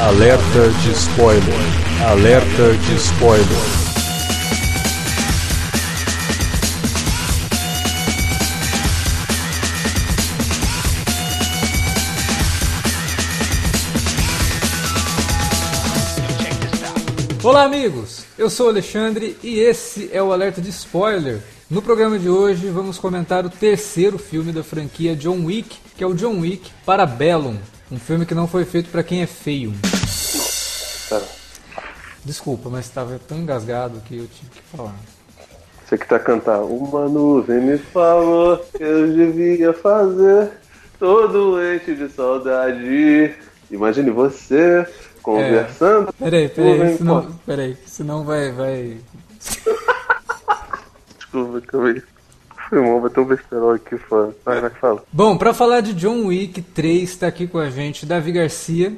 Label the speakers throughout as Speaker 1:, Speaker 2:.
Speaker 1: Alerta de spoiler. Alerta de spoiler.
Speaker 2: Olá, amigos! Eu sou o Alexandre e esse é o Alerta de Spoiler. No programa de hoje vamos comentar o terceiro filme da franquia John Wick, que é o John Wick Parabellum, um filme que não foi feito para quem é feio.
Speaker 3: Pera.
Speaker 2: Desculpa, mas estava tão engasgado que eu tive que falar.
Speaker 3: Você que tá cantando. Uma nuvem me falou que eu devia fazer todo doente de saudade. Imagine você conversando.
Speaker 2: Peraí, peraí,
Speaker 3: Nuvem
Speaker 2: senão, peraí, senão vai, vai.
Speaker 3: Desculpa, calma aí. Foi mal, vai ter um besterol aqui fora. Vai, vai, fala.
Speaker 2: Bom, pra falar de John Wick 3, tá aqui com a gente Davi Garcia.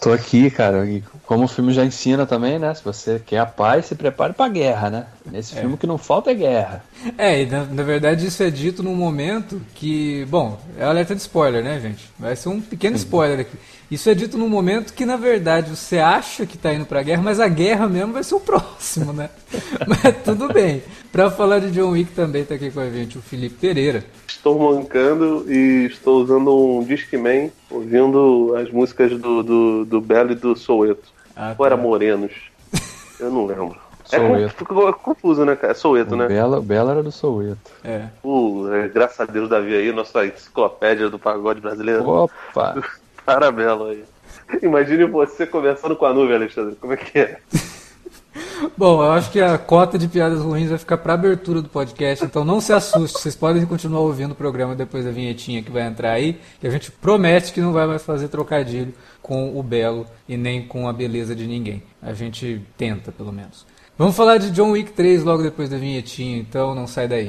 Speaker 4: Tô aqui, cara. E como o filme já ensina também, né? Se você quer a paz, se prepare pra guerra, né? Nesse filme o que não falta é guerra.
Speaker 2: É, e na, na verdade isso é dito num momento que. Bom, é alerta de spoiler, né, gente? Vai ser um pequeno spoiler aqui. Isso é dito num momento que, na verdade, você acha que tá indo pra guerra, mas a guerra mesmo vai ser o próximo, né? mas tudo bem. Pra falar de John Wick também tá aqui com a gente o Felipe Pereira.
Speaker 3: Estou mancando e estou usando um Discman, ouvindo as músicas do, do, do Belo e do Soueto.
Speaker 2: Ah,
Speaker 3: Ou era
Speaker 2: tá.
Speaker 3: Morenos? Eu não lembro. É ficou confuso, né, cara? É Soueto,
Speaker 4: O
Speaker 3: né?
Speaker 4: Bela, o Bela era do Soueto.
Speaker 2: É.
Speaker 3: Uh, é, graças a Deus, Davi aí, nossa enciclopédia do pagode brasileiro.
Speaker 4: Opa!
Speaker 3: Parabelo aí. Imagine você conversando com a nuvem, Alexandre. Como é que é?
Speaker 2: Bom, eu acho que a cota de piadas ruins vai ficar pra abertura do podcast, então não se assuste, vocês podem continuar ouvindo o programa depois da vinhetinha que vai entrar aí, que a gente promete que não vai mais fazer trocadilho com o belo e nem com a beleza de ninguém. A gente tenta, pelo menos. Vamos falar de John Wick 3 logo depois da vinhetinha, então não sai daí.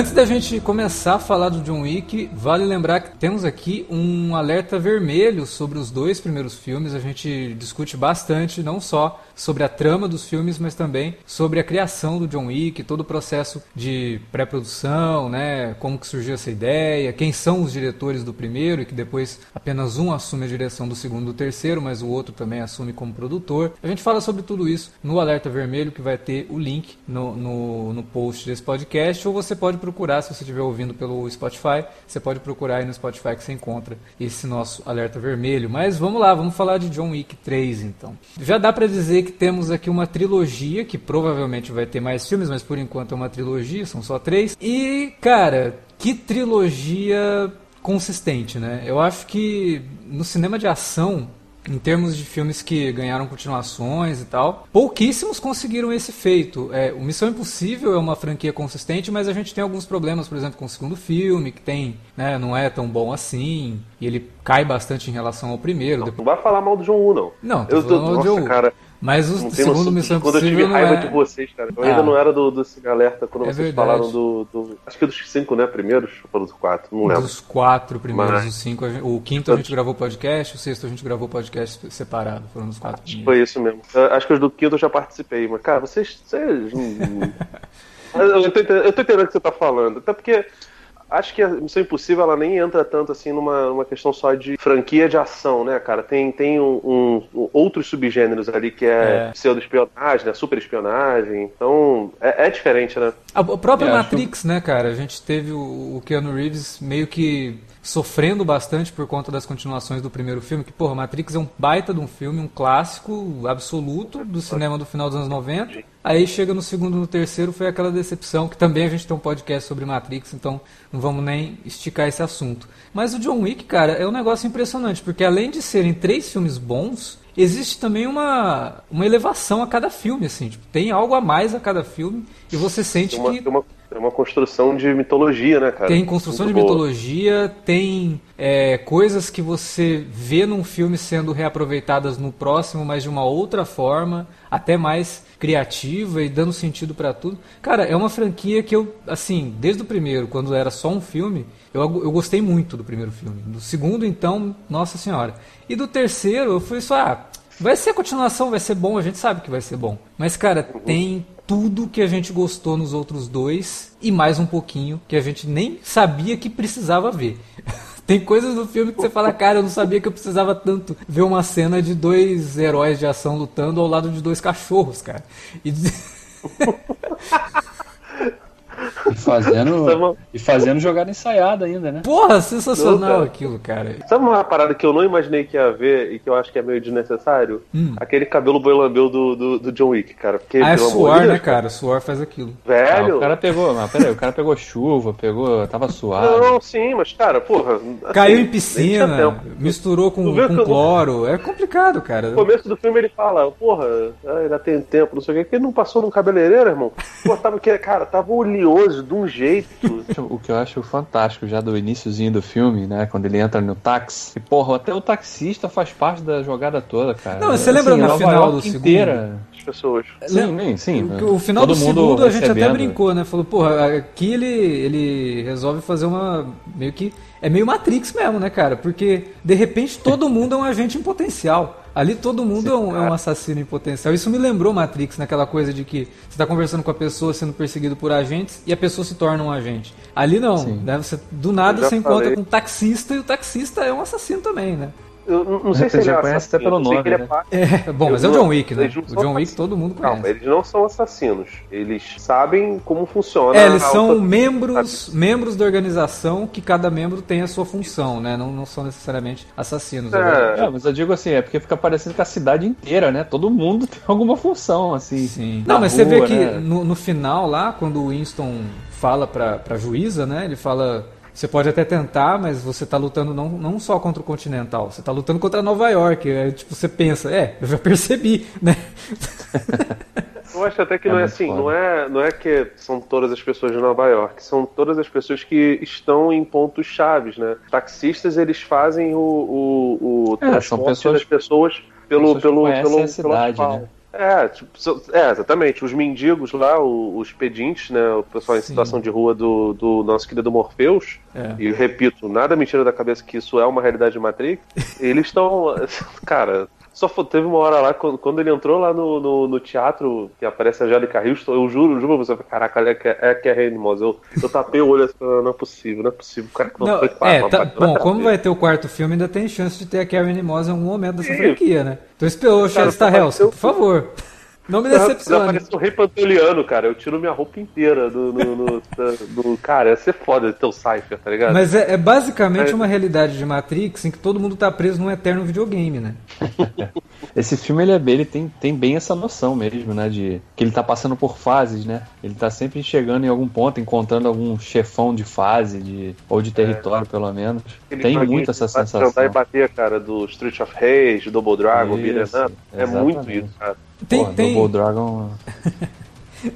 Speaker 2: Antes da gente começar a falar do John Wick, vale lembrar que temos aqui um alerta vermelho sobre os dois primeiros filmes. A gente discute bastante, não só sobre a trama dos filmes, mas também sobre a criação do John Wick, todo o processo de pré-produção, né? Como que surgiu essa ideia, quem são os diretores do primeiro e que depois apenas um assume a direção do segundo e do terceiro, mas o outro também assume como produtor. A gente fala sobre tudo isso no alerta vermelho, que vai ter o link no, no, no post desse podcast, ou você pode procurar, se você estiver ouvindo pelo Spotify, você pode procurar aí no Spotify que você encontra esse nosso alerta vermelho. Mas vamos lá, vamos falar de John Wick 3 então. Já dá pra dizer que temos aqui uma trilogia, que provavelmente vai ter mais filmes, mas por enquanto é uma trilogia, são só três. E, cara, que trilogia consistente, né? Eu acho que no cinema de ação em termos de filmes que ganharam continuações e tal, pouquíssimos conseguiram esse feito. É, o Missão Impossível é uma franquia consistente, mas a gente tem alguns problemas, por exemplo, com o segundo filme, que tem, né, não é tão bom assim, e ele cai bastante em relação ao primeiro.
Speaker 3: Não,
Speaker 2: Depois-
Speaker 3: não vai falar mal do John Woo, não.
Speaker 2: Não,
Speaker 3: eu tô, nossa,
Speaker 2: John
Speaker 3: cara,
Speaker 2: Mas o
Speaker 3: não
Speaker 2: segundo. Missão
Speaker 3: Quando eu tive
Speaker 2: Impossível não
Speaker 3: raiva
Speaker 2: é...
Speaker 3: de vocês, cara. Eu
Speaker 2: Ah.
Speaker 3: ainda não era do, do Cine Alerta quando
Speaker 2: É
Speaker 3: vocês
Speaker 2: verdade.
Speaker 3: falaram do, do- Acho que dos cinco, né? Primeiros, ou dos quatro, não lembro.
Speaker 2: Dos quatro primeiros,
Speaker 3: Mas-
Speaker 2: os cinco, gente- o quinto a gente gravou podcast, o sexto a gente gravou podcast separado, foram os quatro primeiros.
Speaker 3: Foi isso mesmo. Eu acho que os do quinto eu já participei, mas, cara, vocês. vocês Mas eu, tô entendendo, eu tô entendendo o que você tá falando. Até porque Acho que a Missão Impossível ela nem entra tanto assim numa, numa questão só de franquia de ação, né, cara? Tem, tem um, um, um outros subgêneros ali que é, é. pseudo-espionagem, né? Super espionagem. Então, é, é diferente, né?
Speaker 2: A própria é, Matrix, né, cara? A gente teve o, o Keanu Reeves meio que sofrendo bastante por conta das continuações do primeiro filme, que, porra, Matrix é um baita de um filme, um clássico absoluto do cinema do final dos anos 90. Aí chega no segundo no terceiro, foi aquela decepção, que também a gente tem um podcast sobre Matrix, então não vamos nem esticar esse assunto. Mas o John Wick, cara, é um negócio impressionante, porque além de serem três filmes bons, existe também uma, uma elevação a cada filme, assim, tipo, tem algo a mais a cada filme, e você sente
Speaker 3: tem uma,
Speaker 2: que...
Speaker 3: Tem uma é uma construção de mitologia, né, cara?
Speaker 2: Tem construção Muito de boa. mitologia, tem é, coisas que você vê num filme sendo reaproveitadas no próximo, mas de uma outra forma, até mais criativa e dando sentido para tudo. Cara, é uma franquia que eu, assim, desde o primeiro, quando era só um filme, eu, eu gostei muito do primeiro filme. Do segundo, então, nossa senhora. E do terceiro, eu fui só, ah, vai ser continuação, vai ser bom, a gente sabe que vai ser bom. Mas, cara, tem tudo que a gente gostou nos outros dois e mais um pouquinho que a gente nem sabia que precisava ver. Tem coisas do filme que você fala, cara, eu não sabia que eu precisava tanto ver uma cena de dois heróis de ação lutando ao lado de dois cachorros, cara. E...
Speaker 4: E fazendo, e fazendo jogada ensaiada ainda, né?
Speaker 2: Porra, sensacional não, aquilo, cara.
Speaker 3: Sabe uma parada que eu não imaginei que ia ver e que eu acho que é meio desnecessário? Hum. Aquele cabelo boilambeu do, do, do, John Wick, cara. Porque,
Speaker 2: ah, é suor, né, cara? Suor faz aquilo.
Speaker 3: Velho.
Speaker 4: Ah, o cara pegou, mas peraí, o cara pegou chuva, pegou, tava suado.
Speaker 3: Não, sim, mas, cara, porra. Assim,
Speaker 2: Caiu em piscina, misturou com, com cloro. É complicado, cara.
Speaker 3: No começo do filme ele fala, porra, ainda tem tempo, não sei o que, que ele não passou num cabeleireiro, irmão. Pô, tava, cara, tava oleoso de um jeito.
Speaker 4: o que eu acho fantástico já do iníciozinho do filme, né? Quando ele entra no táxi. E, porra, até o taxista faz parte da jogada toda, cara.
Speaker 2: Não, você lembra assim, no final do
Speaker 3: inteira. As pessoas.
Speaker 2: Sim, sim. O, o final do segundo a gente até brincou, né? Falou, porra, aqui ele, ele resolve fazer uma. meio que. É meio Matrix mesmo, né, cara? Porque de repente todo mundo é um agente em potencial. Ali todo mundo é um, é um, assassino em potencial. Isso me lembrou Matrix, naquela coisa de que você está conversando com a pessoa sendo perseguido por agentes e a pessoa se torna um agente. Ali não, né? Você, do nada você encontra falei. com um taxista e o taxista é um assassino também, né?
Speaker 3: Eu não sei se ele já conhece
Speaker 4: até pelo nome. Né?
Speaker 2: É, é, bom, mas é o John Wick, né? O John Wick todo mundo conhece.
Speaker 3: Não, eles não são assassinos. Eles sabem como funciona.
Speaker 2: É, eles são alta... membros, membros da organização que cada membro tem a sua função, né? Não, não são necessariamente assassinos.
Speaker 4: É. é, mas eu digo assim, é porque fica parecendo que a cidade inteira, né? Todo mundo tem alguma função, assim.
Speaker 2: Sim. Não, mas rua, você vê que né? no, no final lá, quando o Winston fala pra, pra juíza, né? Ele fala você pode até tentar, mas você está lutando não, não só contra o Continental, você está lutando contra Nova York. É, tipo, você pensa, é, eu já percebi, né?
Speaker 3: Eu acho até que é não é assim, não é, não é que são todas as pessoas de Nova York, são todas as pessoas que estão em pontos chaves, né? Taxistas, eles fazem o, o, o
Speaker 4: é, transporte pessoas,
Speaker 3: das pessoas pelo,
Speaker 4: pessoas
Speaker 3: pelo, pelo,
Speaker 4: a cidade, pelo né?
Speaker 3: É, tipo, é, exatamente. Os mendigos lá, os pedintes, né? O pessoal em situação de rua do, do nosso querido Morpheus. É. E repito, nada mentira da cabeça que isso é uma realidade de Matrix. Eles estão. Cara, só teve uma hora lá, quando ele entrou lá no, no, no teatro, que aparece a Angélica Houston, eu juro, eu juro pra você, caraca, é que é, que é Reanimosa. Eu, eu tapei o olho assim, não é possível, não é possível. O cara que não,
Speaker 2: não foi é, tá, Bom, como vai ter o quarto filme, ainda tem chance de ter a Karen Mimosa em algum momento dessa franquia, né? Então esperou o Chester Helson, por favor. Não me decepcione.
Speaker 3: Aparece o rei pantoliano, cara. Eu tiro minha roupa inteira do, do cara. Ia ser foda ter o Cypher, tá ligado?
Speaker 2: Mas é, é basicamente é. uma realidade de Matrix em que todo mundo tá preso num eterno videogame, né?
Speaker 4: Esse filme ele, é, ele tem, tem bem essa noção mesmo, né? De que ele tá passando por fases, né? Ele tá sempre chegando em algum ponto, encontrando algum chefão de fase, de, ou de território, é. pelo menos. Tem muito essa sensação. Tentar
Speaker 3: e bater, cara, do Street of Rage, Double Dragon, Up. É muito isso, cara.
Speaker 2: Tem, Porra, tem... Double Dragon.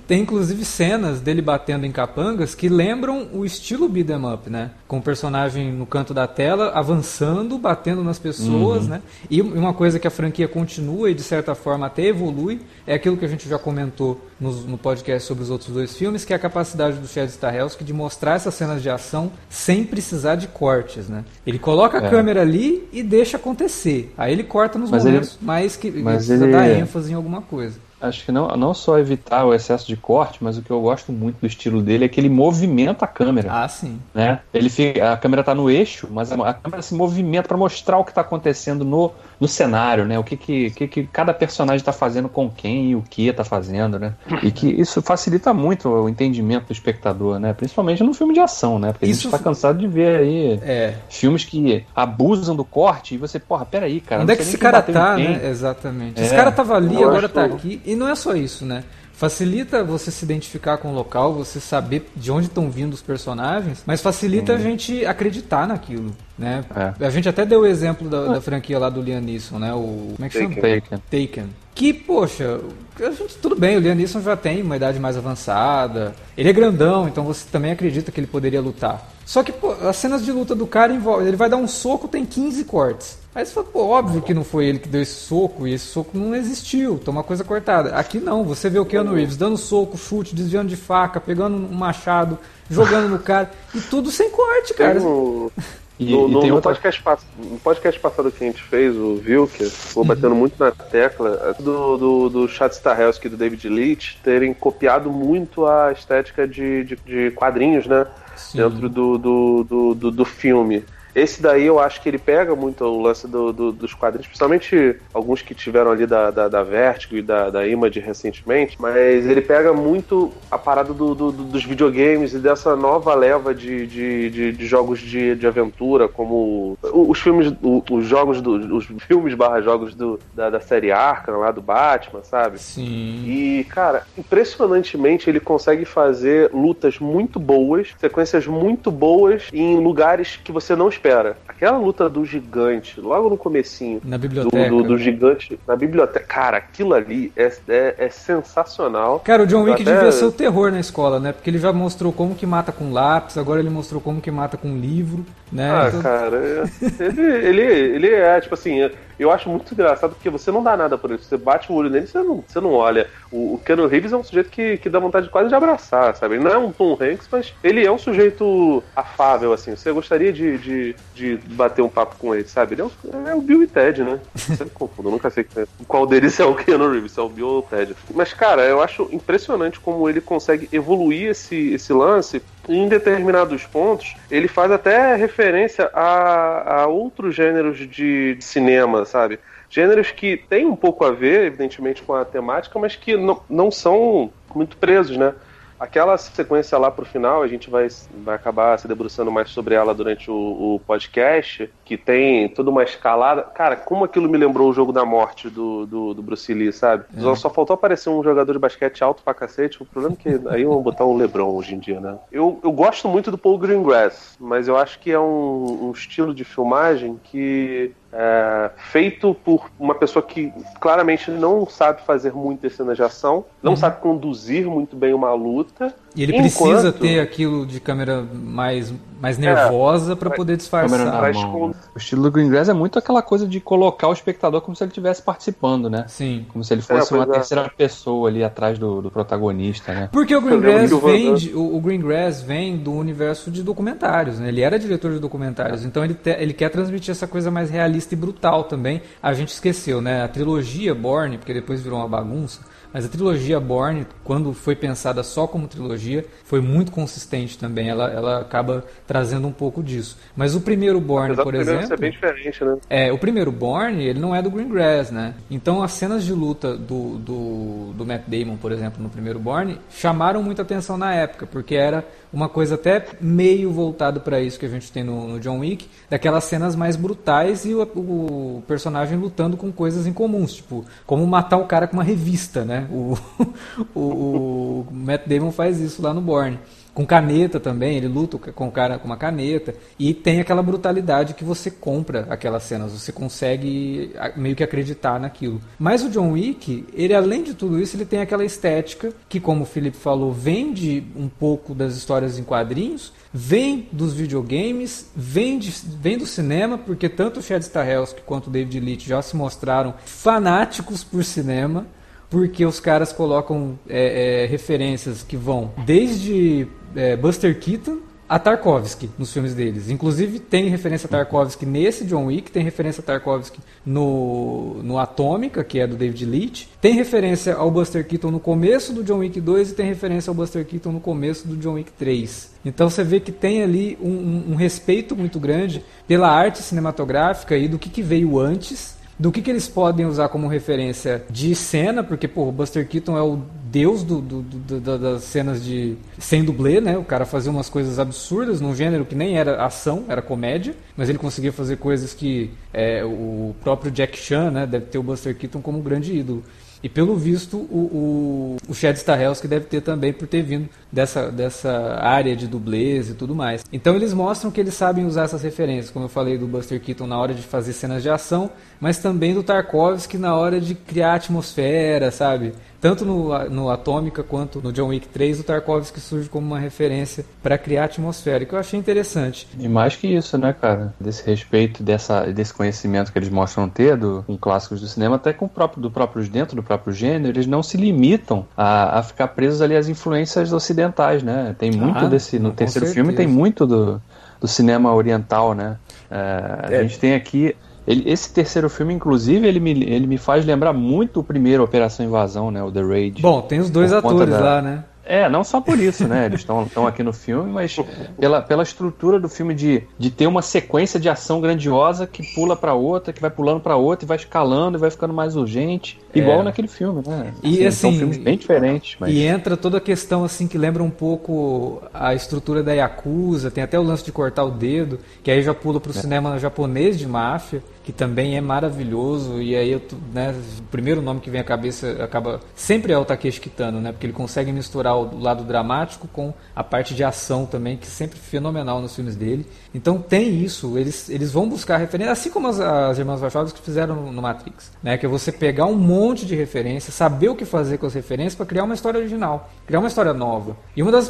Speaker 2: Tem inclusive cenas dele batendo em capangas que lembram o estilo beat'em up, né? Com o personagem no canto da tela, avançando, batendo nas pessoas, uhum. né? E uma coisa que a franquia continua e de certa forma até evolui é aquilo que a gente já comentou no, no podcast sobre os outros dois filmes, que é a capacidade do Chad Stahelski de mostrar essas cenas de ação sem precisar de cortes, né? Ele coloca a é. câmera ali e deixa acontecer. Aí ele corta nos mas momentos ele, mais que mas precisa ele... dar ênfase em alguma coisa.
Speaker 4: Acho que não, não só evitar o excesso de corte, mas o que eu gosto muito do estilo dele é que ele movimenta a câmera.
Speaker 2: Ah, sim.
Speaker 4: Né? Ele fica, a câmera tá no eixo, mas a, a câmera se movimenta para mostrar o que tá acontecendo no, no cenário, né? O que que, que, que cada personagem tá fazendo com quem e o que tá fazendo, né? E que isso facilita muito o entendimento do espectador, né? Principalmente no filme de ação, né? Porque
Speaker 2: Isso-
Speaker 4: a gente tá cansado de ver aí
Speaker 2: É.
Speaker 4: filmes que abusam do corte e você, porra, peraí, cara.
Speaker 2: Onde é que esse cara tá, né? Exatamente.
Speaker 4: É,
Speaker 2: Esse cara tava ali,
Speaker 3: eu
Speaker 2: agora
Speaker 3: acho-
Speaker 2: tá aqui. E não é só isso, né? Facilita você se identificar com o local, você saber de onde estão vindo os personagens, mas facilita a gente acreditar naquilo, né?
Speaker 4: É.
Speaker 2: A gente até deu o exemplo da, da franquia lá do Liam Neeson, né? O, como é que chama?
Speaker 3: Taken.
Speaker 4: Taken.
Speaker 2: Taken. Que, poxa, gente, tudo bem, o Liam Neeson já tem uma idade mais avançada. Ele é grandão, então você também acredita que ele poderia lutar. Só que, pô, as cenas de luta do cara envolvem. Ele vai dar um soco, tem 15 cortes. Aí você fala, pô, óbvio que não foi ele que deu esse soco, e esse soco não existiu, tá uma coisa cortada. Aqui não, você vê o Keanu Reeves dando soco, chute, desviando de faca, pegando um machado, jogando no cara, e tudo sem corte, cara.
Speaker 4: E,
Speaker 3: no,
Speaker 4: e
Speaker 3: no-
Speaker 4: tem
Speaker 3: no
Speaker 4: outra.
Speaker 3: podcast, no podcast passado que a gente fez, o Vilker, ficou batendo muito na tecla do, do, do Chad Stahelski e do David Leitch terem copiado muito a estética de, de, de quadrinhos, né?
Speaker 2: Sim.
Speaker 3: Dentro do, do, do, do, do filme. Esse daí eu acho que ele pega muito o lance do, do- dos quadrinhos, principalmente alguns que tiveram ali da, da, da Vertigo e da, da Image recentemente, mas ele pega muito a parada do, do- do- dos videogames e dessa nova leva de, de, de, de jogos de, de aventura, como os filmes, os jogos, do, os filmes barra jogos do, da, da série Arkham lá do Batman, sabe?
Speaker 2: Sim.
Speaker 3: E, cara, impressionantemente ele consegue fazer lutas muito boas, sequências muito boas em lugares que você não espera. Aquela luta do gigante, logo no comecinho,
Speaker 2: Na
Speaker 3: do,
Speaker 2: biblioteca.
Speaker 3: do, do
Speaker 2: né?
Speaker 3: gigante na biblioteca. Cara, aquilo ali é, é, é sensacional.
Speaker 2: Cara, o John Wick
Speaker 3: Até-
Speaker 2: devia ser o terror na escola, né? Porque ele já mostrou como que mata com lápis, agora ele mostrou como que mata com livro, né?
Speaker 3: Ah,
Speaker 2: Então-
Speaker 3: cara, é- ele, ele, ele é, tipo assim, eu acho muito engraçado porque você não dá nada por ele. Você bate o olho nele você não, você não olha. O, o Keanu Reeves é um sujeito que, que dá vontade quase de abraçar, sabe? Ele não é um Tom Hanks, mas ele é um sujeito afável, assim. Você gostaria de, de, de bater um papo com ele, sabe? Ele é, o- é o Bill e Ted, né? Você confundo, eu nunca sei qual deles é o Keanu Reeves, é o Bill ou o Ted. Mas, cara, eu acho impressionante como ele consegue evoluir esse, esse lance em determinados pontos, ele faz até referência a, a outros gêneros de, de cinema, sabe? Gêneros que têm um pouco a ver, evidentemente, com a temática, mas que não, não são muito presos, né? Aquela sequência lá pro final, a gente vai, vai acabar se debruçando mais sobre ela durante o, o podcast, que tem toda uma escalada. Cara, como aquilo me lembrou o jogo da morte do, do, do Bruce Lee, sabe? Só, só faltou aparecer um jogador de basquete alto pra cacete. O problema é que aí vão botar o LeBron hoje em dia, né? Eu, eu gosto muito do Paul Greengrass, mas eu acho que é um, um estilo de filmagem que é, feito por uma pessoa que claramente não sabe fazer muitas cenas de ação, não sabe conduzir muito bem uma luta.
Speaker 2: E ele
Speaker 3: enquanto-
Speaker 2: precisa ter aquilo de câmera mais, mais nervosa pra poder
Speaker 4: Câmera na
Speaker 2: disfarçar.
Speaker 4: Mão, né? O estilo do Green Grass é muito aquela coisa de colocar o espectador como se ele estivesse participando, né?
Speaker 2: Sim.
Speaker 4: Como se ele fosse
Speaker 3: É,
Speaker 4: uma
Speaker 3: é.
Speaker 4: terceira pessoa ali atrás do, do protagonista, né?
Speaker 2: Porque o
Speaker 3: o Van
Speaker 2: vem, de- o, o Greengrass vem do universo de documentários, né? Ele era diretor de documentários, então ele, te- ele quer transmitir essa coisa mais realista e brutal também. A gente esqueceu, né? A trilogia Borne, porque depois virou uma bagunça, mas a trilogia Borne, quando foi pensada só como trilogia, foi muito consistente também. Ela, ela acaba trazendo um pouco disso. Mas o primeiro Borne,
Speaker 3: Apesar
Speaker 2: por exemplo.
Speaker 3: ser bem diferente, né?
Speaker 2: É, o primeiro Born, ele não é do Greengrass, né? Então as cenas de luta do, do, do Matt Damon, por exemplo, no primeiro Born, chamaram muita atenção na época, porque era uma coisa até meio voltado para isso que a gente tem no, no John Wick, daquelas cenas mais brutais e o, o personagem lutando com coisas incomuns, tipo, como matar o cara com uma revista, né? O, o, o Matt Damon faz isso lá no Born com caneta também, ele luta com o cara com uma caneta e tem aquela brutalidade que você compra aquelas cenas, você consegue meio que acreditar naquilo. Mas o John Wick, ele além de tudo isso, ele tem aquela estética que, como o Felipe falou, vem de um pouco das histórias em quadrinhos, vem dos videogames, vem, de- vem do cinema, porque tanto o Chad Stahelski quanto o David Leitch já se mostraram fanáticos por cinema porque os caras colocam é, é, referências que vão desde é, Buster Keaton a Tarkovsky nos filmes deles. Inclusive tem referência a Tarkovsky nesse John Wick, tem referência a Tarkovsky no, no Atômica, que é do David Leitch. Tem referência ao Buster Keaton no começo do John Wick 2 e tem referência ao Buster Keaton no começo do John Wick 3. Então você vê que tem ali um, um, um respeito muito grande pela arte cinematográfica e do que, que veio antes do que, que eles podem usar como referência de cena, porque pô, o Buster Keaton é o deus do, do, do, das cenas de sem dublê, né? O cara fazia umas coisas absurdas num gênero que nem era ação, era comédia, mas ele conseguia fazer coisas que é, o próprio Jack Chan, né, deve ter o Buster Keaton como grande ídolo. E pelo visto, o, o, o Chad Stahelski deve ter também por ter vindo dessa, dessa área de dublês e tudo mais. Então eles mostram que eles sabem usar essas referências, como eu falei do Buster Keaton na hora de fazer cenas de ação, mas também do Tarkovsky na hora de criar atmosfera, sabe? Tanto no, no Atômica quanto no John Wick 3, o Tarkovsky surge como uma referência para criar atmosfera, que eu achei interessante.
Speaker 4: E mais que isso, né, cara? Desse respeito, dessa, desse conhecimento que eles mostram ter do, com clássicos do cinema, até com o próprio, do próprios dentro do próprio gênero, eles não se limitam a, a ficar presos ali às influências ocidentais, né? Tem muito ah, desse. No terceiro certeza. filme tem muito do, do cinema oriental, né? É, é. A gente tem aqui ele, esse terceiro filme, inclusive, ele me, ele me faz lembrar muito o primeiro Operação Invasão, né? O The Raid.
Speaker 2: Bom, tem os dois atores da... lá, né?
Speaker 4: É, não só por isso, né? Eles estão aqui no filme, mas pela, pela estrutura do filme de, de ter uma sequência de ação grandiosa que pula para outra, que vai pulando para outra e vai escalando e vai ficando mais urgente, é. igual naquele filme, né?
Speaker 2: E assim, assim,
Speaker 4: são filmes bem diferentes. Mas...
Speaker 2: E entra toda a questão assim que lembra um pouco a estrutura da Yakuza, tem até o lance de cortar o dedo, que aí já pula pro é. cinema japonês de máfia que também é maravilhoso. E aí, eu, né, o primeiro nome que vem à cabeça acaba sempre é o Takeshi Kitano, né? Porque ele consegue misturar o lado dramático com a parte de ação também, que é sempre fenomenal nos filmes dele. Então tem isso, eles, eles vão buscar referência, assim como as, as irmãs Wachowski fizeram no, no, Matrix, né? Que é você pegar um monte de referências, saber o que fazer com as referências para criar uma história original, criar uma história nova. E uma das,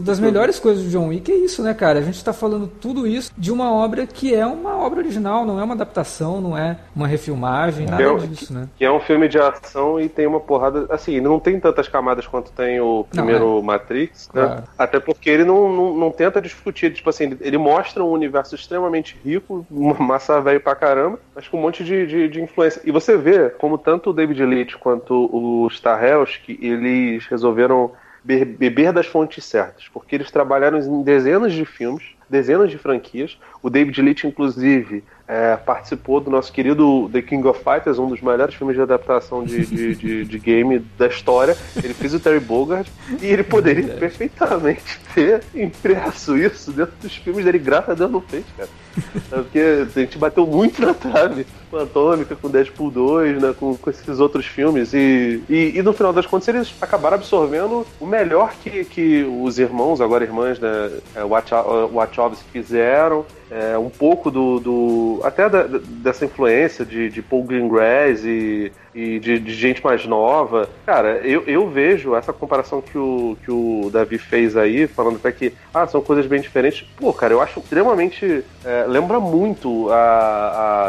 Speaker 2: das melhores coisas do John Wick é isso, né, cara? A gente está falando tudo isso de uma obra que é uma obra original, não é uma adaptação ação, não é uma refilmagem, nada é, disso, né?
Speaker 3: Que é um filme de ação e tem uma porrada. Assim, não tem tantas camadas quanto tem o primeiro não, é. Matrix, né? Claro. Até porque ele não, não, não, tenta discutir, tipo assim, ele mostra um universo extremamente rico, uma massa velho pra caramba, mas com um monte de, de, de, influência. E você vê como tanto o David Leitch quanto o Stahelski, eles resolveram beber das fontes certas, porque eles trabalharam em dezenas de filmes, dezenas de franquias. O David Leitch, inclusive, é, participou do nosso querido The King of Fighters, um dos melhores filmes de adaptação de, de, de, de game da história. Ele fez o Terry Bogard e ele poderia perfeitamente ter impresso isso dentro dos filmes dele. Graças a Deus não fez, cara. É porque a gente bateu muito na trave Atômica, com Deadpool 2, né, com, com esses outros filmes. E, e, e, no final das contas eles acabaram absorvendo o melhor que, que os irmãos, agora irmãs, né, é, Wachowski fizeram é, um pouco do, do até da, dessa influência de, de Paul Greengrass e, e de, de, gente mais nova. Cara, eu, eu vejo essa comparação que o, que o Davi fez aí, falando até que ah, são coisas bem diferentes. Pô, cara, eu acho extremamente. É, lembra muito a,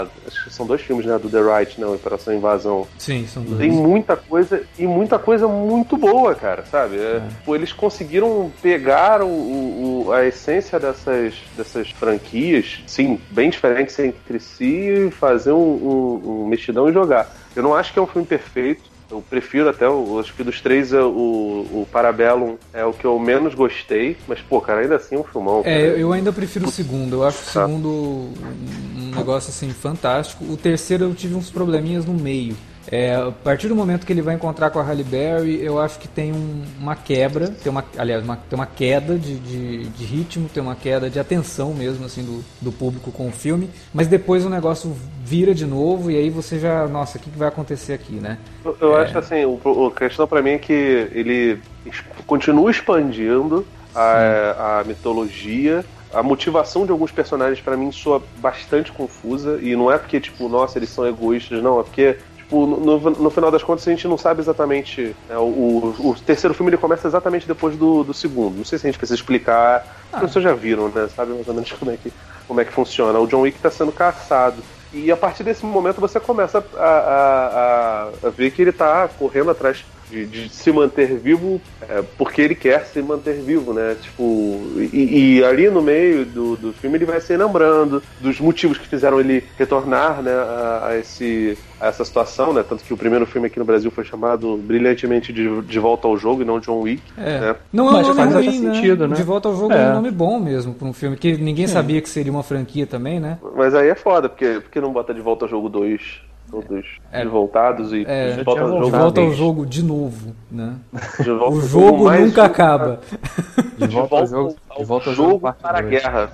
Speaker 3: a, Acho que são dois filmes, né? Do The Right, não, Operação Invasão.
Speaker 2: Sim, são dois.
Speaker 3: Tem muita coisa e muita coisa muito boa, cara, sabe? É, é. Pô, eles conseguiram pegar o, o, a essência dessas, dessas franquias sim, bem diferentes entre si, fazer um, um, um mexidão e jogar. Eu não acho que é um filme perfeito. Eu prefiro até, eu acho que dos três o, o Parabellum é o que eu menos gostei, mas, pô, cara, ainda assim é um filmão.
Speaker 2: É, eu ainda prefiro o segundo. Eu acho o segundo um negócio, assim, fantástico. O terceiro eu tive uns probleminhas no meio. É, a partir do momento que ele vai encontrar com a Halle Berry, eu acho que tem um, uma quebra, tem uma, aliás, uma, tem uma queda de, de, de, ritmo, tem uma queda de atenção mesmo assim do, do público com o filme, mas depois o negócio vira de novo e aí você já, nossa, o que, que vai acontecer aqui, né?
Speaker 3: Eu, eu é... acho assim, o, a questão para mim é que ele continua expandindo a, a mitologia a motivação de alguns personagens para mim soa bastante confusa e não é porque tipo nossa eles são egoístas não é porque tipo, no, no final das contas a gente não sabe exatamente. Né, o, o, terceiro filme ele começa exatamente depois do, do segundo. Não sei se a gente precisa explicar. Ah. Pessoas já viram, né? Sabe mais ou menos como é que, como é que funciona. O John Wick está sendo caçado. E a partir desse momento você começa a, a, a, a ver que ele está correndo atrás de, de se manter vivo é, porque ele quer se manter vivo, né? Tipo, e, e, ali no meio do, do filme ele vai se lembrando dos motivos que fizeram ele retornar, né, a, a esse a essa situação, né? Tanto que o primeiro filme aqui no Brasil foi chamado brilhantemente de, de Volta ao Jogo e não John Wick.
Speaker 2: É.
Speaker 3: Né?
Speaker 2: Não é
Speaker 4: Mas
Speaker 2: um nome
Speaker 4: faz
Speaker 2: ruim, né?
Speaker 4: sentido, né?
Speaker 2: De Volta ao Jogo
Speaker 4: É.
Speaker 2: é. um nome bom mesmo para um filme que ninguém sabia que seria uma franquia também, né?
Speaker 3: Mas aí é foda, porque, porque não bota de volta ao jogo 2, todos
Speaker 2: É.
Speaker 3: de voltados e
Speaker 2: É,
Speaker 3: volta ao jogo
Speaker 2: De Volta ao. Jogo de novo, né?
Speaker 3: De volta
Speaker 2: O jogo nunca acaba.
Speaker 4: De
Speaker 3: De
Speaker 4: volta ao jogo, de volta ao
Speaker 3: jogo
Speaker 4: jogo,
Speaker 3: para a guerra.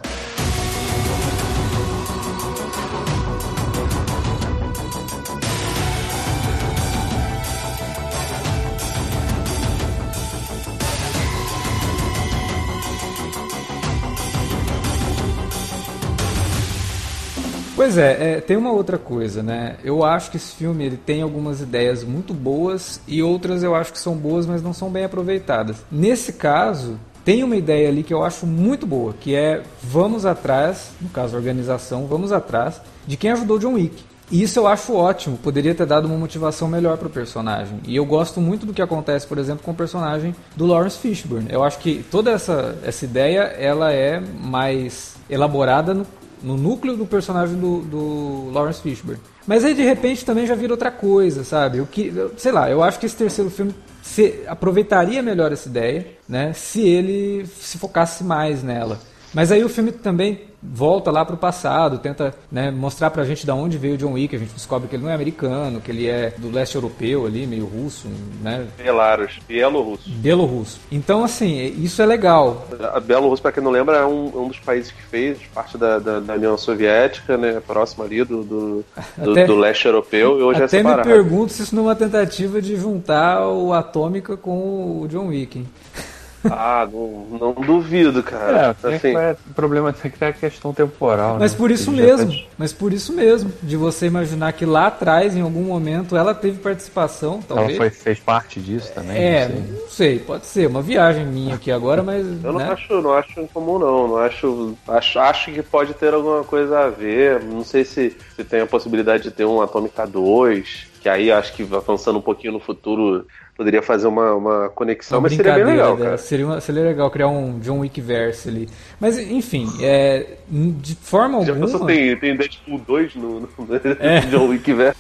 Speaker 2: Pois é, é, tem uma outra coisa, né? Eu acho que esse filme ele tem algumas ideias muito boas e outras eu acho que são boas, mas não são bem aproveitadas. Nesse caso, tem uma ideia ali que eu acho muito boa, que é vamos atrás, no caso organização, vamos atrás de quem ajudou John Wick. E isso eu acho ótimo, poderia ter dado uma motivação melhor pro personagem. E eu gosto muito do que acontece, por exemplo, com o personagem do Lawrence Fishburne. Eu acho que toda essa, essa ideia ela é mais elaborada no, no núcleo do personagem do, do Lawrence Fishburne. Mas aí de repente também já vira outra coisa, sabe? O que, sei lá, eu acho que esse terceiro filme se, aproveitaria melhor essa ideia, né? Se ele se focasse mais nela. Mas aí o filme também volta lá pro passado, tenta né, mostrar pra gente de onde veio o John Wick. A gente descobre que ele não é americano, que ele é do leste europeu ali, meio russo, né?
Speaker 3: Belarus, Bielorrusso.
Speaker 2: Belorrusso. Então, assim, isso é legal.
Speaker 3: A Bielorrusso, para quem não lembra, é um, um dos países que fez parte da, da, da União Soviética, né? Próximo ali do, do, do,
Speaker 2: Até-
Speaker 3: do leste europeu, e hoje é
Speaker 2: Até me
Speaker 3: separado.
Speaker 2: pergunto se isso não é uma tentativa de juntar o Atômica com o John Wick. hein?
Speaker 3: Ah, não, não duvido, cara.
Speaker 4: É,
Speaker 3: assim,
Speaker 4: é, o problema é que é a questão temporal.
Speaker 2: Mas
Speaker 4: né?
Speaker 2: por isso
Speaker 4: Ele
Speaker 2: mesmo,
Speaker 4: tá-
Speaker 2: mas por isso mesmo, de você imaginar que lá atrás, em algum momento, ela teve participação,
Speaker 4: Ela
Speaker 2: talvez.
Speaker 4: foi, fez parte disso também.
Speaker 2: É,
Speaker 4: não sei.
Speaker 2: não sei, pode ser, uma viagem minha aqui agora, mas.
Speaker 3: Eu não
Speaker 2: né?
Speaker 3: acho, não acho incomum não, não acho, acho, acho que pode ter alguma coisa a ver. Não sei se, se tem a possibilidade de ter um Atomica 2, que aí acho que avançando um pouquinho no futuro poderia fazer uma, uma conexão,
Speaker 2: Uma
Speaker 3: mas seria bem legal,
Speaker 2: né?
Speaker 3: cara.
Speaker 2: Seria, uma- seria legal criar um John Wick verse ali. Mas, enfim, é, de forma
Speaker 3: Já
Speaker 2: alguma.
Speaker 3: pensou tem, tem Deadpool 2 no, no
Speaker 2: É.
Speaker 3: John Wick velho?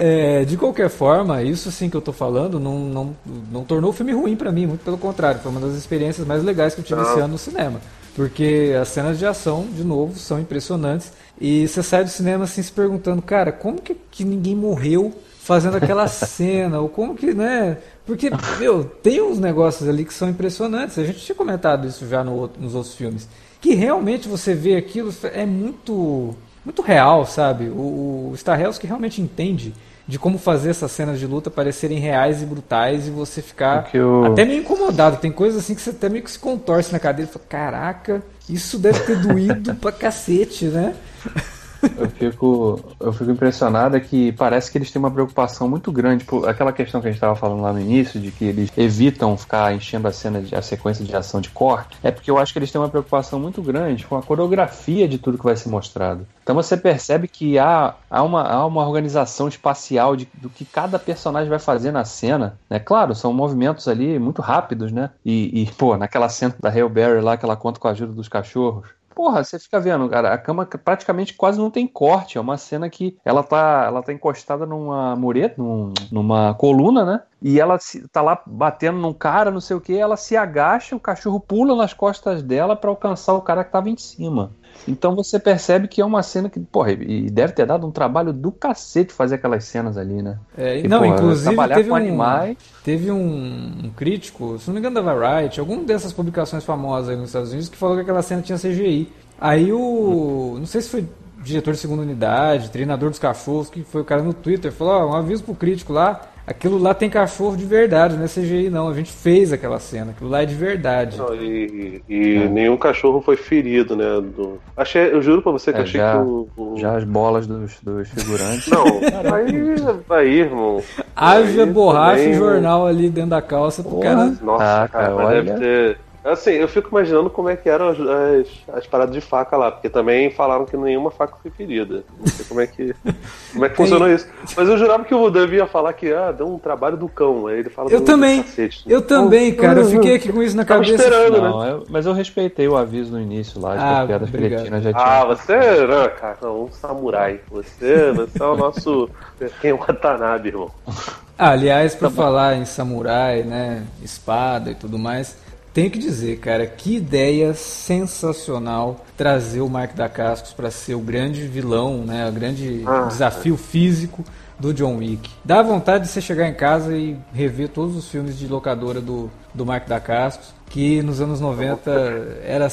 Speaker 2: É, de qualquer forma, isso sim que eu tô falando não, não, não tornou o filme ruim pra mim, muito pelo contrário, foi uma das experiências mais legais que eu tive
Speaker 3: Não.
Speaker 2: esse ano no cinema. Porque as cenas de ação, de novo, são impressionantes. E você sai do cinema assim se perguntando, cara, como que, que ninguém morreu fazendo aquela cena? Ou como que, né? Porque, meu, tem uns negócios ali que são impressionantes. A gente tinha comentado isso já no nos outros filmes. Que realmente você vê aquilo, é muito muito real, sabe? O, o Starhells que realmente entende de como fazer essas cenas de luta parecerem reais e brutais e você ficar
Speaker 4: eu-
Speaker 2: até meio incomodado. Tem coisas assim que você até meio que se contorce na cadeira e fala, caraca, isso deve ter doído pra cacete, né?
Speaker 4: Eu fico, eu fico impressionado é que parece que eles têm uma preocupação muito grande por aquela questão que a gente estava falando lá no início, de que eles evitam ficar enchendo a cena, de, a sequência de ação de corte. É porque eu acho que eles têm uma preocupação muito grande com a coreografia de tudo que vai ser mostrado. Então você percebe que há, há, uma, há uma organização espacial de, do que cada personagem vai fazer na cena. Né? Claro, são movimentos ali muito rápidos, né? E, e, pô, naquela cena da Hail Berry lá que ela conta com a ajuda dos cachorros. Porra, você fica vendo, cara, a cama praticamente quase não tem corte. É uma cena que ela tá, ela tá encostada numa mureta, num- numa coluna, né? E ela se, tá lá batendo num cara, não sei o que, ela se agacha, o cachorro pula nas costas dela pra alcançar o cara que tava em cima. Então você percebe que é uma cena que, porra, e deve ter dado um trabalho do cacete fazer aquelas cenas ali, né?
Speaker 2: É,
Speaker 4: E,
Speaker 2: não,
Speaker 4: porra,
Speaker 2: inclusive teve um,
Speaker 4: animais.
Speaker 2: teve um, um crítico, se não me engano da Variety, alguma dessas publicações famosas aí nos Estados Unidos, que falou que aquela cena tinha CGI. Aí o. Não sei se foi diretor de segunda unidade, treinador dos cachorros, que foi o cara no Twitter, falou, ó, um aviso pro crítico lá, aquilo lá tem cachorro de verdade, não é CGI não, a gente fez aquela cena, aquilo lá é de verdade.
Speaker 3: Não, e e nenhum cachorro foi ferido, né? do- Achei, eu juro pra você que
Speaker 4: É,
Speaker 3: eu achei
Speaker 4: já-
Speaker 3: que o. o-
Speaker 4: Já as bolas dos, dos figurantes.
Speaker 3: Não, aí, aí, irmão.
Speaker 2: Haja borracha e jornal ali dentro da calça pro cara.
Speaker 3: Nossa,
Speaker 4: Ah,
Speaker 3: cara,
Speaker 4: cara, olha.
Speaker 3: deve ter. Assim, eu fico imaginando como é que eram as, as, as paradas de faca lá, porque também falaram que nenhuma faca foi ferida. Não sei como é que, como é que funcionou isso. Mas eu jurava que o Davi ia falar que ah, deu um trabalho do cão. Aí ele fala
Speaker 2: Eu também.
Speaker 3: cacete.
Speaker 2: Eu também, cara. Eu fiquei aqui com isso na
Speaker 3: Tava
Speaker 2: cabeça.
Speaker 3: esperando, né?
Speaker 4: Não, eu- mas eu respeitei o aviso no início lá, de que
Speaker 2: Ah,
Speaker 4: piadas
Speaker 2: obrigado.
Speaker 4: cretinas já tinham.
Speaker 3: Ah, você é, cara, não, um samurai. Você, você é o nosso. Quem é o Watanabe, irmão?
Speaker 2: Ah, aliás, por falar em samurai, né, espada e tudo mais, tenho que dizer, cara, que ideia sensacional trazer o Mark da Cascos para ser o grande vilão, né, o grande
Speaker 3: Ah.
Speaker 2: desafio físico do John Wick. Dá vontade de você chegar em casa e rever todos os filmes de locadora do, do Mark da Cascos, que nos anos 90 era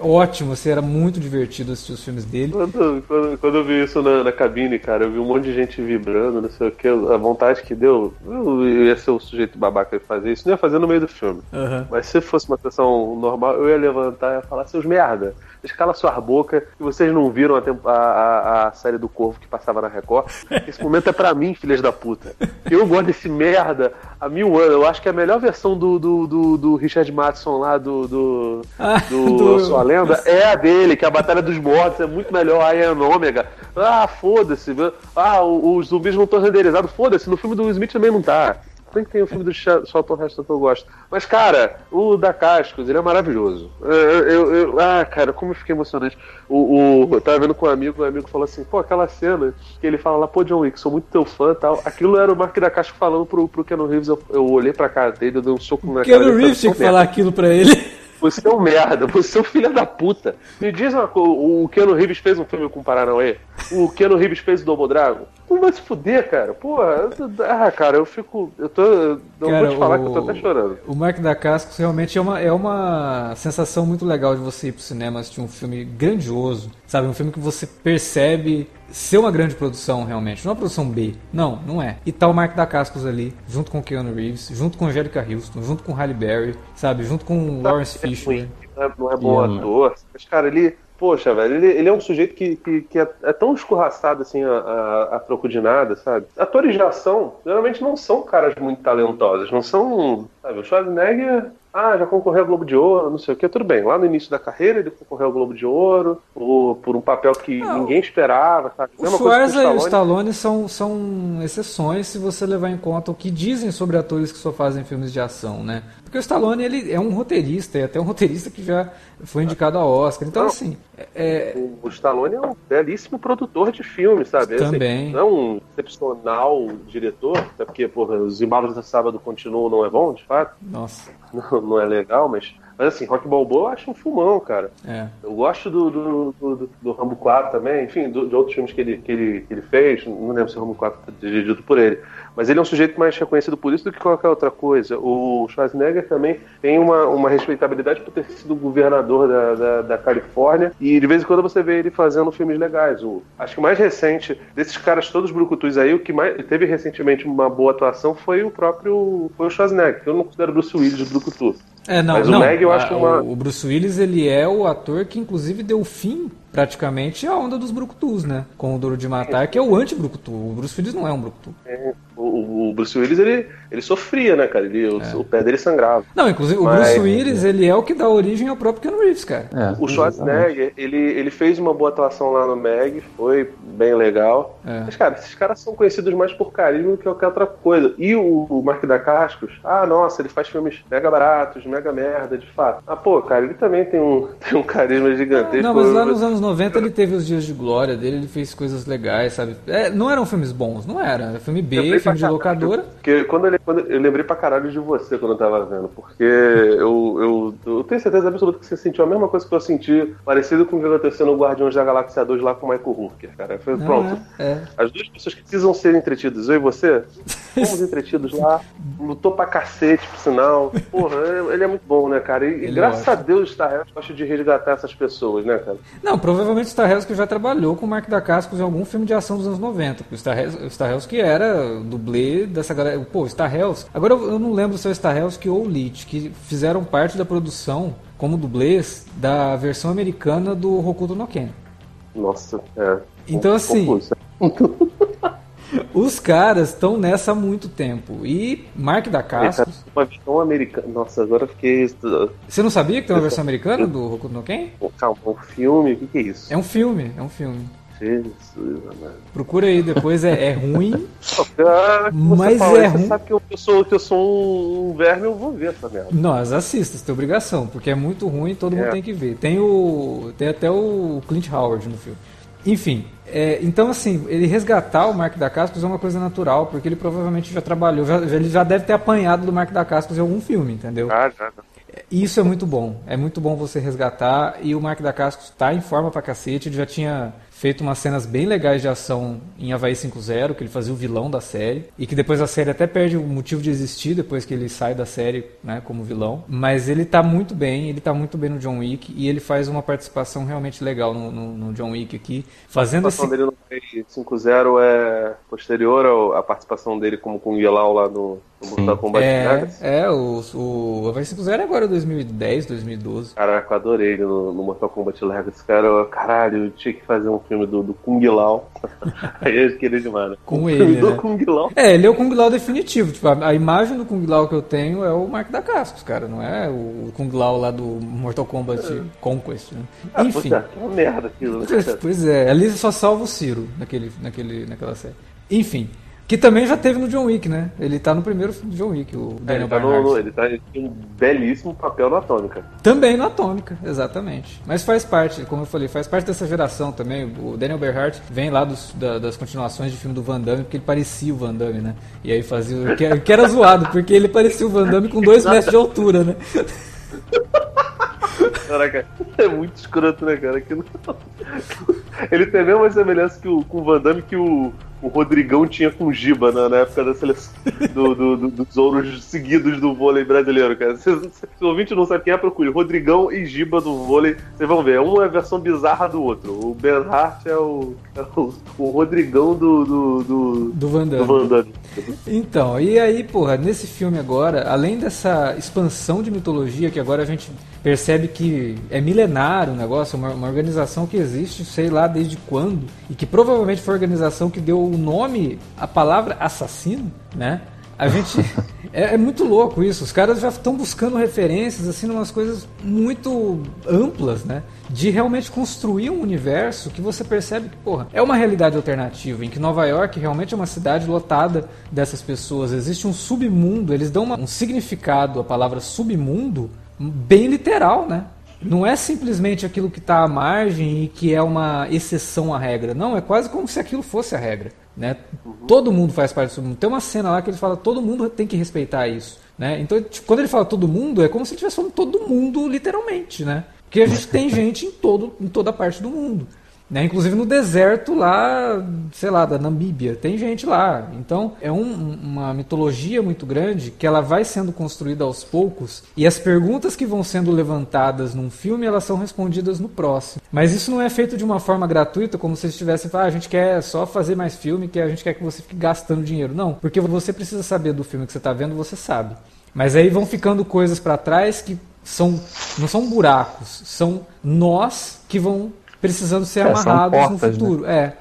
Speaker 2: ótimo, assim, era muito divertido assistir os filmes dele.
Speaker 3: Quando, quando, quando eu vi isso na, na cabine, cara, eu vi um monte de gente vibrando, não sei o que, a vontade que deu, eu ia ser o sujeito babaca de fazer isso, não ia fazer no meio do filme.
Speaker 2: Aham.
Speaker 3: Mas se fosse uma sessão normal, eu ia levantar e ia falar, seus merda, escala sua boca, que vocês não viram a, a, a- série do Corvo que passava na Record. Esse momento é pra mim, filhas da puta. Eu gosto desse merda há mil anos. Eu acho que a melhor versão do, do, do, do Richard Madison lá do, do,
Speaker 2: Ah,
Speaker 3: do,
Speaker 2: do-
Speaker 3: Eu Sou a Lenda é a dele, que a Batalha dos Mortos é muito melhor, a Ian Ômega. Ah, foda-se. Ah, os zumbis não estão renderizados. Foda-se, no filme do Smith também não tá. Tem que tem o filme do Cha- Charlton Heston que eu gosto. Mas, cara, o da Cascos, ele é maravilhoso. Eu, eu- eu- ah, cara, como eu fiquei emocionante. O, o- eu tava vendo com um amigo, o amigo falou assim, pô, aquela cena que ele fala lá, pô, John Wick, sou muito teu fã e tal. Aquilo era o Mark da Cascos falando pro, pro Keanu Reeves, eu, eu olhei pra cara dele, eu dei um soco na cara
Speaker 2: Keanu. Reeves tinha que
Speaker 3: "Sou
Speaker 2: falar aquilo pra ele.
Speaker 3: você é um merda, você é um filho da puta. Me diz uma coisa, o Keanu Reeves fez um filme com o Paranauê? O Keanu Reeves fez o Double Tu vai se fuder, cara. Pô, ah, cara, eu fico. Eu tô. Eu
Speaker 2: Cara,
Speaker 3: vou te falar
Speaker 2: o-
Speaker 3: que eu tô até chorando.
Speaker 2: O Mark da Cascos realmente é uma, é uma sensação muito legal de você ir pro cinema assistir um filme grandioso, sabe? Um filme que você percebe ser uma grande produção realmente, não é uma produção B. Não, não é. E tá o Mark da Cascos ali, junto com o Keanu Reeves, junto com Angelica Houston, junto com Halle Berry, sabe? Junto com o Lawrence
Speaker 3: É
Speaker 2: Fishburne.
Speaker 3: não é, não é bom ator. Mas, cara, ele. Poxa, velho, ele, ele é um sujeito que, que, que é, é tão escorraçado assim a, a, a troco de nada, sabe? Atores de ação geralmente não são caras muito talentosos, não são. Sabe, o Schwarzenegger. Ah, já concorreu ao Globo de Ouro, não sei o que, tudo bem. Lá no início da carreira ele concorreu ao Globo de Ouro por, por um papel que
Speaker 2: Não,
Speaker 3: ninguém esperava, sabe?
Speaker 2: O Schwarza e o.
Speaker 3: Stallone
Speaker 2: são, são exceções se você levar em conta o que dizem sobre atores que só fazem filmes de ação, né? Porque o Stallone ele é um roteirista, e até um roteirista que já foi indicado a Oscar. Então,
Speaker 3: Não.
Speaker 2: assim, é,
Speaker 3: O Stallone é um belíssimo produtor de filmes, sabe? Assim,
Speaker 2: Também.
Speaker 3: não é um excepcional diretor, até porque, porra, os embalos da sábado continuam, não é bom, de fato.
Speaker 2: nossa,
Speaker 3: Não, não é legal, mas. Mas assim, Rock Balboa eu acho um filmão, cara.
Speaker 2: é.
Speaker 3: Eu gosto do, do, do, do- do Rambo 4 também, enfim, do- de outros filmes que ele, que, ele, que ele fez. Não lembro se o Rambo 4 foi dirigido por ele. Mas ele é um sujeito mais reconhecido por isso do que qualquer outra coisa. O Schwarzenegger também tem uma, uma respeitabilidade por ter sido governador da, da, da Califórnia. E de vez em quando você vê ele fazendo filmes legais. O, acho que o mais recente desses caras todos brucutus aí, o que mais teve recentemente uma boa atuação foi o próprio foi o Schwarzenegger, que eu não considero Bruce Willis brucutu.
Speaker 2: É, não,
Speaker 3: Mas o
Speaker 2: não.
Speaker 3: Meg eu acho
Speaker 2: a-
Speaker 3: uma-
Speaker 2: o, o Bruce Willis ele é o ator que inclusive deu fim praticamente à onda dos brucutus, né? Com o Duro de Matar, que é o anti-brucutu. O Bruce Willis não é um brucutu.
Speaker 3: O, o Bruce Willis ele, ele sofria, né, cara? Ele, o, o pé dele sangrava.
Speaker 2: Não, inclusive o
Speaker 3: Mas-
Speaker 2: Bruce Willis ele é o que dá origem ao próprio Keanu Reeves, cara.
Speaker 4: É,
Speaker 3: O Schwarzenegger, ele, ele fez uma boa atuação lá no Meg, foi bem legal.
Speaker 2: É.
Speaker 3: Mas, cara, esses caras são conhecidos mais por carisma do que qualquer outra coisa. E o, o Mark da Cascos, ah, nossa, ele faz filmes mega baratos, mega merda, de fato. Ah, pô, cara, ele também tem um, tem um carisma gigantesco.
Speaker 2: Não, mas lá nos anos 90 ele teve os dias de glória dele, ele fez coisas legais, sabe? É, não eram filmes bons, não era. Era filme B, filme de locadora.
Speaker 3: Porque quando ele, quando eu lembrei pra caralho de você quando eu tava vendo, porque eu, eu, eu tenho certeza absoluta que você sentiu a mesma coisa que eu senti, parecido com o que aconteceu no Guardiões da Galáxia 2 lá com o Michael Hooker, cara. Foi, pronto.
Speaker 2: é, é.
Speaker 3: As duas pessoas que precisam ser entretidas, eu e você, fomos entretidos lá, lutou pra cacete, por sinal. Porra, ele é muito bom, né, cara? E, e
Speaker 2: é
Speaker 3: graças a
Speaker 2: ótimo.
Speaker 3: Deus, Star Wars gosta de resgatar essas pessoas, né, cara?
Speaker 2: Não, provavelmente o Starhelski já trabalhou com o Mark da Cascos em algum filme de ação dos anos 90. porque O Starhelski, o Starhelski era dublê dessa galera. Pô, Starhelski. Agora eu eu não lembro se é o Starhelski ou o Leach, que fizeram parte da produção como dublês da versão americana do Hokuto no Ken.
Speaker 3: Nossa, é.
Speaker 2: Então,
Speaker 3: um
Speaker 2: assim. Os caras estão nessa há muito tempo. E Mark da Cascos
Speaker 3: uma versão americana. Nossa, agora fiquei.
Speaker 2: Você não sabia que tem uma versão americana do Hokuto no Ken?
Speaker 3: Calma, um filme? O que, que é isso?
Speaker 2: É um filme, é um filme.
Speaker 3: Jesus.
Speaker 2: Procura aí depois, é, é ruim.
Speaker 3: Cara,
Speaker 2: Mas
Speaker 3: fala
Speaker 2: é ruim.
Speaker 3: sabe que eu, sou, que eu sou um verme, eu vou ver essa merda.
Speaker 2: Nós assista, você tem obrigação, porque é muito ruim todo mundo
Speaker 3: É.
Speaker 2: tem que ver. Tem o. Tem até o Clint Howard no filme. Enfim, é, então assim, ele resgatar o Mark da Cascos é uma coisa natural, porque ele provavelmente já trabalhou, já- ele já deve ter apanhado do Mark da Cascos em algum filme, entendeu?
Speaker 3: Ah, já.
Speaker 2: E Isso é muito bom. É muito bom você resgatar. E o Mark da Cascos está em forma pra cacete. Ele já tinha feito umas cenas bem legais de ação em Havaí 5.0, que ele fazia o vilão da série. E que depois a série até perde o motivo de existir depois que ele sai da série né, como vilão. Mas ele tá muito bem, ele tá muito bem no John Wick. E ele faz uma participação realmente legal no, no- no John Wick aqui.
Speaker 3: A
Speaker 2: Fazendo
Speaker 3: participação
Speaker 2: esse.
Speaker 3: dele no 5-0 é posterior à participação dele como Kung Lao lá no, no Mortal Kombat
Speaker 2: É,
Speaker 3: Vegas.
Speaker 2: é, o, o Havaí 5.0 é agora 2010, 2012.
Speaker 3: Caraca, eu adorei ele no, no Mortal Kombat Legacy. Cara, eu, caralho, eu tinha que fazer um filme do, do Kung Lao. Aí eu queria demais, né?
Speaker 2: Com
Speaker 3: um
Speaker 2: ele,
Speaker 3: filme do
Speaker 2: né?
Speaker 3: Kung Lao.
Speaker 2: É, ele é o Kung Lao definitivo. Tipo, a, a imagem do Kung Lao que eu tenho é o Mark da Cascos, cara. Não é o Kung Lao lá do Mortal Kombat Conquest, né?
Speaker 3: Ah,
Speaker 2: Enfim.
Speaker 3: puta, que merda aquilo, né?
Speaker 2: Pois, pois é, ali só salva o Ciro naquele, naquele, naquela série. Enfim. Que também já teve no John Wick, né? Ele tá no primeiro filme do John Wick, o
Speaker 3: É,
Speaker 2: Daniel
Speaker 3: ele, tá no, no- ele tá em um belíssimo papel na Atômica.
Speaker 2: Também no Atômica, exatamente. Mas faz parte, como eu falei, faz parte dessa geração também. O Daniel Berhardt vem lá dos- da- das continuações de filme do Van Damme, porque ele parecia o Van Damme, né? E aí fazia. Que, que era zoado, porque ele parecia o Van Damme com dois metros de altura, né?
Speaker 3: Caraca, é muito escroto, né, cara? Aquilo- Ele tem a mesma semelhança que o, com o Van Damme que o, o Rodrigão tinha com Giba na, na época da seleção do, do- do- dos ouros seguidos do vôlei brasileiro, cara. Se, se, o ouvinte não sabe quem é, procure. Rodrigão e Giba do vôlei. Vocês vão ver, um é a versão bizarra do outro. O Ben Hart é o, é o, o Rodrigão do, do, do,
Speaker 2: Do Van
Speaker 3: do
Speaker 2: Damme.
Speaker 3: Van Damme.
Speaker 2: Então, e aí, porra, nesse filme agora, além dessa expansão de mitologia, que agora a gente percebe que é milenário o negócio, uma, uma organização que existe, sei lá desde quando, e que provavelmente foi a organização que deu o nome à palavra assassino, né? A gente. É, é muito louco isso. Os caras já estão buscando referências, assim, umas coisas muito amplas, né? De realmente construir um universo que você percebe que, porra, é uma realidade alternativa, em que Nova York realmente é uma cidade lotada dessas pessoas. Existe um submundo, eles dão uma- um significado à palavra submundo bem literal, né? Não é simplesmente aquilo que está à margem e que é uma exceção à regra. Não, é quase como se aquilo fosse a regra. Né? Todo mundo faz parte do submundo. Tem uma cena lá que ele fala todo mundo tem que respeitar isso. Né? Então, tipo, quando ele fala todo mundo, é como se ele estivesse falando todo mundo literalmente. Né? Porque a gente tem gente em, todo, em toda parte do mundo. Né? Inclusive no deserto lá, sei lá, da Namíbia, tem gente lá. Então é um- uma mitologia muito grande que ela vai sendo construída aos poucos e as perguntas que vão sendo levantadas num filme elas são respondidas no próximo. Mas isso não é feito de uma forma gratuita, como se eles estivessem falando, ah, a gente quer só fazer mais filme, que a gente quer que você fique gastando dinheiro. Não, porque você precisa saber do filme que você está vendo, você sabe. Mas aí vão ficando coisas para trás que são não são buracos, são nós que vão precisando ser
Speaker 4: É, são
Speaker 2: amarrados no
Speaker 4: portas, né?
Speaker 2: futuro. É.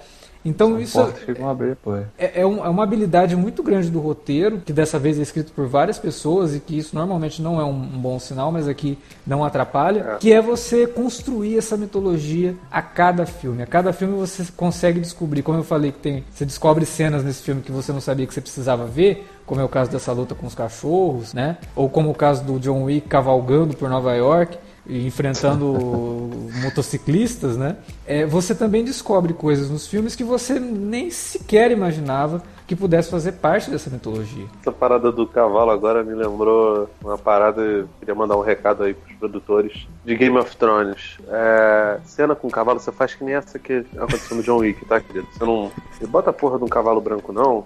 Speaker 2: Então isso
Speaker 4: ficam a abrir depois.
Speaker 2: é, é um- é uma habilidade muito grande do roteiro, que dessa vez é escrito por várias pessoas e que isso normalmente não é um, um bom sinal, mas aqui não atrapalha, que é você construir essa mitologia a cada filme. A cada filme você consegue descobrir, como eu falei, que tem, você descobre cenas nesse filme que você não sabia que você precisava ver, como é o caso dessa luta com os cachorros, né? Ou como o caso do John Wick cavalgando por Nova York enfrentando motociclistas, né? É, você também descobre coisas nos filmes que você nem sequer imaginava que pudesse fazer parte dessa mitologia.
Speaker 3: Essa parada do cavalo agora me lembrou uma parada, queria mandar um recado aí pros produtores de Game of Thrones. É, cena com cavalo, você faz que nem essa que aconteceu no John Wick, tá, querido? Você não. Você bota a porra de um cavalo branco, não.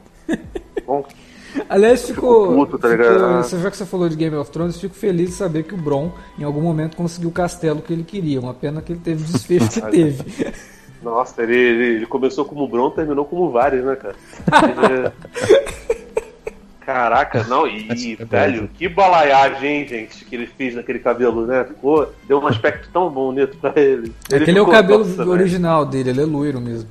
Speaker 3: Bom,
Speaker 2: Aliás, ficou.
Speaker 3: puto, tá
Speaker 2: ficou-
Speaker 3: ligado? Ah.
Speaker 2: você- já que você falou de Game of Thrones, fico feliz de saber que o Bron, em algum momento, conseguiu o castelo que ele queria. Uma pena que ele teve o desfecho que teve.
Speaker 3: nossa, ele, ele, começou como Bron, terminou como Varys, né, cara? Caraca, não, e, e, velho, que balaiagem, hein, gente, que ele fez naquele cabelo, né? Ficou, deu um aspecto tão bonito pra ele. Ele
Speaker 2: Aquele é o
Speaker 3: ficou-
Speaker 2: cabelo
Speaker 3: nossa, velho.
Speaker 2: original dele, ele é loiro mesmo.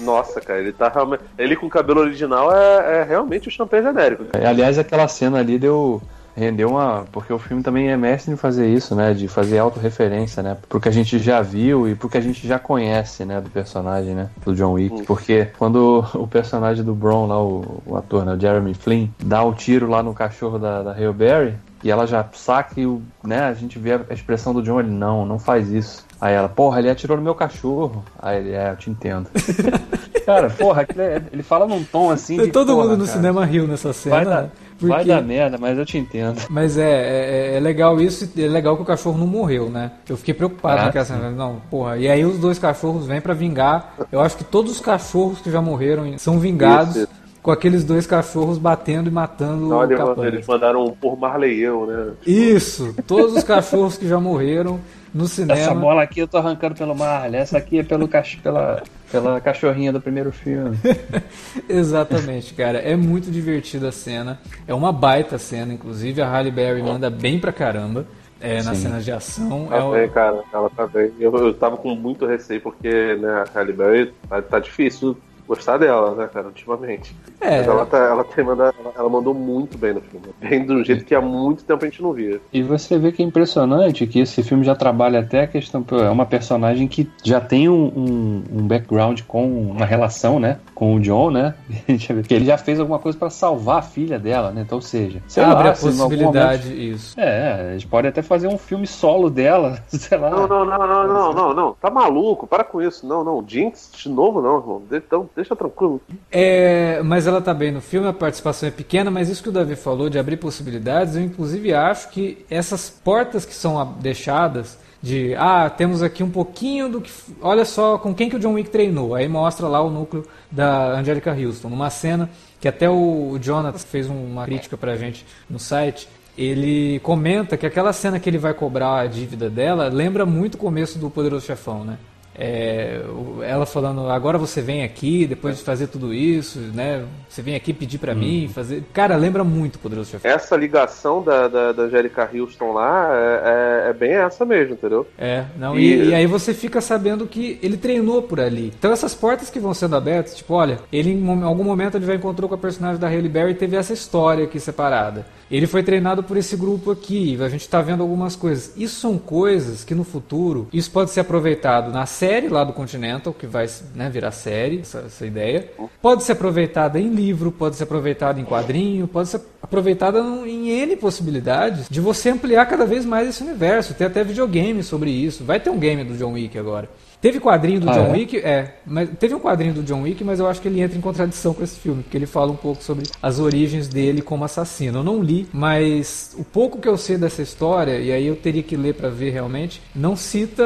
Speaker 3: Nossa, cara, ele tá realmente. Ele com o cabelo original é, é realmente o champanhe genérico.
Speaker 4: É, Aliás, aquela cena ali deu, rendeu uma. Porque o filme também é mestre em fazer isso, né? De fazer autorreferência, né? Porque a gente já viu e porque a gente já conhece, né? Do personagem, né? Do John Wick. Porque quando o personagem do Bron lá, o, o ator, né? O Jeremy Flynn, dá o tiro lá no cachorro da, da Hale Berry, e ela já saca e o, né, a gente vê a expressão do John, ele não, não faz isso. Aí ela, porra, ele atirou no meu cachorro. Aí ele, é, eu te entendo. cara, porra, é, ele fala num tom assim. De,
Speaker 2: Todo
Speaker 4: porra,
Speaker 2: mundo no
Speaker 4: cara,
Speaker 2: cinema riu nessa cena.
Speaker 4: Vai dar,
Speaker 2: porque...
Speaker 4: vai dar merda, mas eu te entendo.
Speaker 2: Mas é, é, é legal isso, é legal que o cachorro não morreu, né? Eu fiquei preocupado
Speaker 4: Ah,
Speaker 2: naquela cena. Não, porra. E aí os dois cachorros vêm pra vingar. Eu acho que todos os cachorros que já morreram são vingados
Speaker 3: Isso.
Speaker 2: Com aqueles dois cachorros batendo e matando
Speaker 3: Não,
Speaker 2: o
Speaker 3: eles,
Speaker 2: capanga.
Speaker 3: eles mandaram um por Marley eu, né?
Speaker 2: Isso, todos os cachorros que já morreram no
Speaker 4: Essa
Speaker 2: cinema.
Speaker 4: bola aqui eu tô arrancando pelo Marley, essa aqui é pelo cach... pela, pela cachorrinha do primeiro filme.
Speaker 2: Exatamente, cara. É muito divertida a cena. É uma baita cena, inclusive. A Halle Berry manda bem pra caramba é, nas cenas de ação.
Speaker 3: Tá
Speaker 2: É o-
Speaker 3: bem, cara. Ela tá bem. Eu, eu tava com muito receio porque, né, a Halle Berry tá, tá difícil gostar dela, né, cara, ultimamente.
Speaker 2: É.
Speaker 3: Mas ela, tá, ela, tem manda, ela, ela mandou muito bem no filme. Bem do jeito que há muito tempo a gente não via.
Speaker 4: E você vê que é impressionante que esse filme já trabalha até a questão. É uma personagem que já tem um, um, um background com uma relação, né? Com o John, né? A gente vê que ele já fez alguma coisa pra salvar a filha dela, né? Então, ou seja, sei
Speaker 2: abre
Speaker 4: lá,
Speaker 2: a possibilidade,
Speaker 4: momento-
Speaker 2: isso.
Speaker 4: É, eles podem até fazer um filme solo dela, sei lá.
Speaker 3: Não, não, não, não, não, não, não. Tá maluco? Para com isso. Não, não. Jinx de novo não, irmão. De- Então, deixa tranquilo.
Speaker 2: É, mas ela tá bem no filme, a participação é pequena, mas isso que o Davi falou de abrir possibilidades, eu inclusive acho que essas portas que são deixadas de ah, temos aqui um pouquinho do que. Olha só com quem que o John Wick treinou. Aí mostra lá o núcleo da Angelica Houston, numa cena que até o Jonathan fez uma crítica pra gente no site. Ele comenta que aquela cena que ele vai cobrar a dívida dela lembra muito o começo do Poderoso Chefão, né? É, ela falando, agora você vem aqui, depois de fazer tudo isso, né? Você vem aqui pedir pra mim, fazer. Cara, lembra muito o Poderoso Chefão.
Speaker 3: Essa ligação da, da, da Angelica Houston lá é, é, é bem essa mesmo, entendeu?
Speaker 2: É, não,
Speaker 3: E-
Speaker 2: e, e aí você fica sabendo que ele treinou por ali. Então essas portas que vão sendo abertas, tipo, olha, ele em algum momento ele já encontrou com a personagem da Halle Berry e teve essa história aqui separada. Ele foi treinado por esse grupo aqui, a gente tá vendo algumas coisas. Isso são coisas que no futuro, isso pode ser aproveitado na série lá do Continental, que vai né, virar série, essa, essa ideia. Pode ser aproveitada em livro, pode ser aproveitada em quadrinho, pode ser aproveitada em N possibilidades de você ampliar cada vez mais esse universo. Tem até videogame sobre isso. Vai ter um game do John Wick agora. Teve quadrinho do
Speaker 4: Ah,
Speaker 2: John
Speaker 4: é?
Speaker 2: Wick, é, mas teve um quadrinho do John Wick, mas eu acho que ele entra em contradição com esse filme, porque ele fala um pouco sobre as origens dele como assassino. Eu não li, mas o pouco que eu sei dessa história, e aí eu teria que ler pra ver realmente, não cita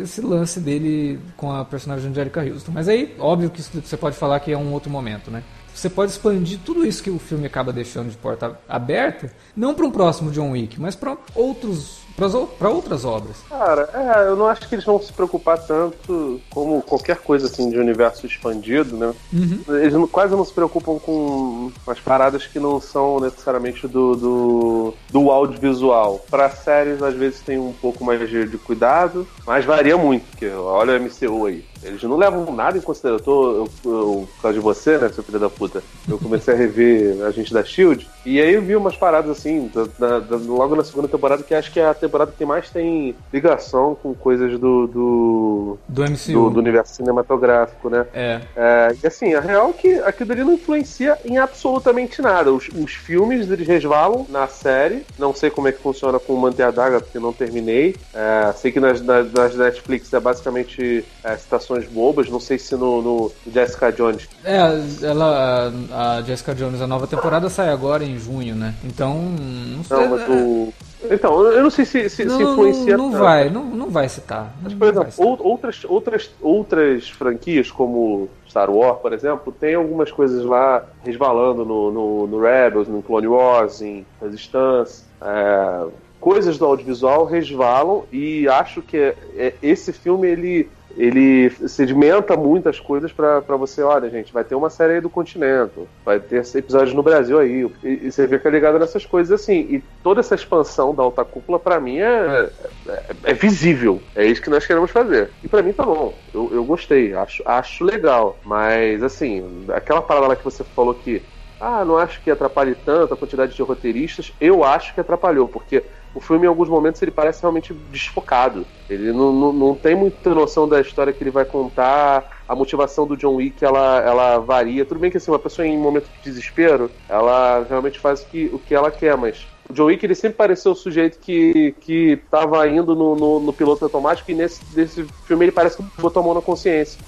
Speaker 2: esse lance dele com a personagem de Angelica Houston. Mas aí, óbvio que você pode falar que é um outro momento, né? Você pode expandir tudo isso que o filme acaba deixando de porta aberta, não para um próximo John Wick, mas para outros, para outras obras.
Speaker 3: Cara, é, eu não acho que eles vão se preocupar tanto como qualquer coisa assim de universo expandido, né? Eles não- quase não se preocupam com as paradas que não são necessariamente do, do, do audiovisual. Para séries, às vezes tem um pouco mais de, de cuidado, mas varia muito, porque olha o MCU aí. Eles não levam nada em consideração. Eu tô, eu, eu, por causa de você, né, seu filho da puta, eu comecei a rever a gente da Shield, e aí eu vi umas paradas assim, da- da- logo na segunda temporada, que acho que é a temporada que mais tem ligação com coisas do, do,
Speaker 2: Do MCU.
Speaker 3: do, do universo cinematográfico, né?
Speaker 2: É.
Speaker 3: É, e assim, a real é que aquilo ali não influencia em absolutamente nada. Os, os filmes eles resvalam na série. Não sei como é que funciona com o Manter a Daga, porque não terminei. É, sei que nas, nas, nas Netflix é basicamente é, citações bobas. Não sei se no, no Jessica Jones.
Speaker 2: É, ela, a Jessica Jones, a nova temporada sai agora em junho, né? Então, não sei.
Speaker 3: Não, mas o. Então, eu não sei se, se, se
Speaker 2: não,
Speaker 3: influencia.
Speaker 2: não, não vai, não, não vai citar.
Speaker 3: Mas, por exemplo, outras, outras, outras franquias, como Star Wars, por exemplo, tem algumas coisas lá resvalando no, no, no Rebels, no Clone Wars, em Resistance. é, coisas do audiovisual resvalam e acho que é- é- esse filme ele ele sedimenta muitas coisas pra você, olha, gente, vai ter uma série aí do Continente, vai ter episódios no Brasil aí, e, e você que é ligado nessas coisas assim. E toda essa expansão da alta cúpula, pra mim, é, é, é visível. É isso que nós queremos fazer. E pra mim tá bom. Eu, eu gostei, acho, acho legal. Mas, assim, aquela parada lá que você falou que ah, não acho que atrapalhe tanto a quantidade de roteiristas. Eu acho que atrapalhou, porque o filme, em alguns momentos, ele parece realmente desfocado. Ele não, não, não tem muita noção da história que ele vai contar. A motivação do John Wick, ela, ela varia. Tudo bem que, assim, uma pessoa em momento de desespero, ela realmente faz o que, o que ela quer, mas o John Wick ele sempre pareceu o sujeito que, que tava indo no, no, no piloto automático e nesse, nesse filme ele parece que botou a mão na consciência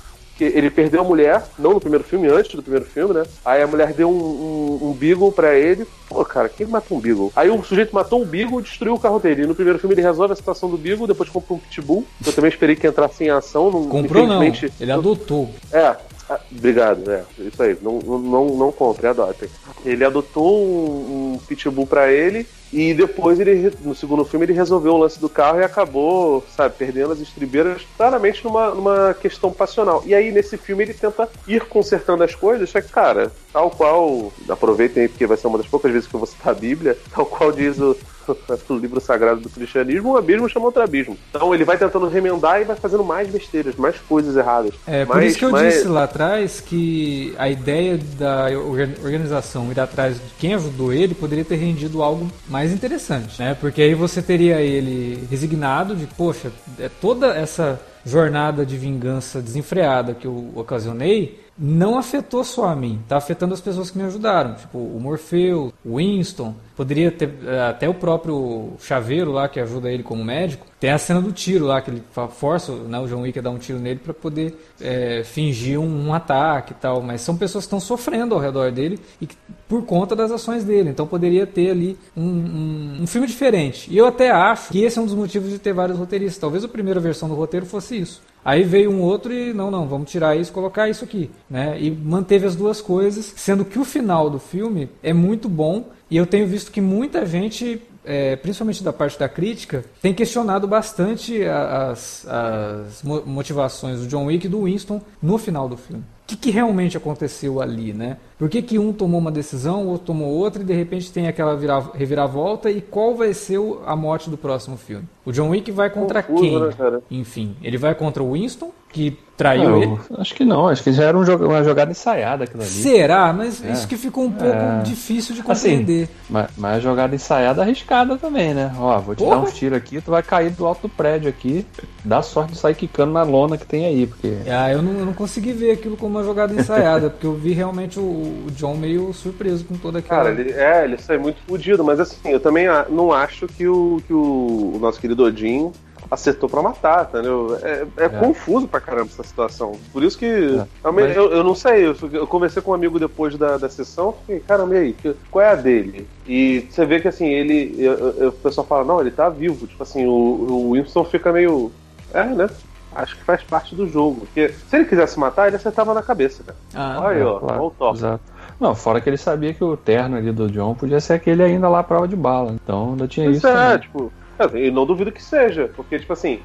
Speaker 3: que ele perdeu a mulher, não no primeiro filme, antes do primeiro filme, né? Aí a mulher deu um, um, um Beagle pra ele. Pô, cara, quem matou um Beagle? Aí o sujeito matou um Beagle e destruiu o carro dele. E no primeiro filme ele resolve a situação do Beagle, depois compra um Pitbull. Eu também esperei que entrasse em ação. Não,
Speaker 2: Comprou não, ele adotou.
Speaker 3: É, ah, obrigado, é, isso aí, não, não, não compre, adotem. Ele adotou um, um pitbull para ele e depois ele, no segundo filme, ele resolveu o lance do carro e acabou, sabe, perdendo as estribeiras claramente numa, numa questão passional. E aí, nesse filme, ele tenta ir consertando as coisas, só que, cara, tal qual, aproveitem aí porque vai ser uma das poucas vezes que eu vou citar a Bíblia, tal qual diz o, o livro sagrado do cristianismo, um abismo chama outro abismo. Então ele vai tentando remendar e vai fazendo mais besteiras, mais coisas erradas.
Speaker 2: É, por isso que eu
Speaker 3: mais...
Speaker 2: disse lá atrás que a ideia da organização ir atrás de quem ajudou ele poderia ter rendido algo mais interessante, né? Porque aí você teria ele resignado de, poxa, é toda essa jornada de vingança desenfreada que eu ocasionei não afetou só a mim, tá afetando as pessoas que me ajudaram, tipo o Morfeu, o Winston, poderia ter eh, até o próprio Chaveiro lá que ajuda ele como médico. Tem a cena do tiro lá que ele força né, o John Wick a dar um tiro nele para poder é, fingir um, um, ataque e tal, mas são pessoas que estão sofrendo ao redor dele e que, por conta das ações dele. Então poderia ter ali um, um, um filme diferente. E eu até acho que esse é um dos motivos de ter vários roteiristas. Talvez a primeira versão do roteiro fosse isso. Aí veio um outro e não, não, vamos tirar isso colocar isso aqui, né? E manteve as duas coisas, sendo que o final do filme é muito bom e eu tenho visto que muita gente é, principalmente da parte da crítica, tem questionado bastante as, as motivações do John Wick e do Winston no final do filme que, que realmente aconteceu ali, né? Por que, que um tomou uma decisão, o outro tomou outra e de repente tem aquela reviravolta e qual vai ser a morte do próximo filme? O John Wick vai contra Confuso, quem? Né, Enfim, ele vai contra o Winston, que traiu não, ele.
Speaker 4: Acho que não, acho que já era um jogo, uma jogada ensaiada aquilo ali.
Speaker 2: Será? Mas é. isso que ficou um pouco é. difícil de assim, compreender. Assim,
Speaker 4: mas, mas jogada ensaiada arriscada também, né? Ó, vou te Porra. dar uns tiros aqui, tu vai cair do alto do prédio aqui. Dá sorte de sair quicando na lona que tem aí, porque.
Speaker 2: Ah, eu não, eu não consegui ver aquilo como uma jogada ensaiada, porque eu vi realmente o, o, John meio surpreso com toda aquela.
Speaker 3: Cara, ele, é, ele sai muito fodido, mas assim, eu também não acho que o, que o, o nosso querido Odin acertou para matar, entendeu? É, é, é, confuso pra caramba essa situação. Por isso que. É. Eu, Mas... eu, eu, não sei, eu, eu, conversei com um amigo depois da, da sessão, fiquei, caramba, e aí, qual é a dele? E você vê que assim, ele. Eu, o pessoal fala, não, ele tá vivo. Tipo assim, o, o Winston fica meio. É, né? Acho que faz parte do jogo. Porque se ele quisesse matar, ele acertava na cabeça, cara. Ah, Olha aí, ó, claro. o toque. Exato.
Speaker 4: Não, fora que ele sabia que o terno ali do John podia ser aquele ainda lá à prova de bala. Então ainda tinha isso. isso. É, também. tipo,
Speaker 3: e não duvido que seja, porque, tipo assim,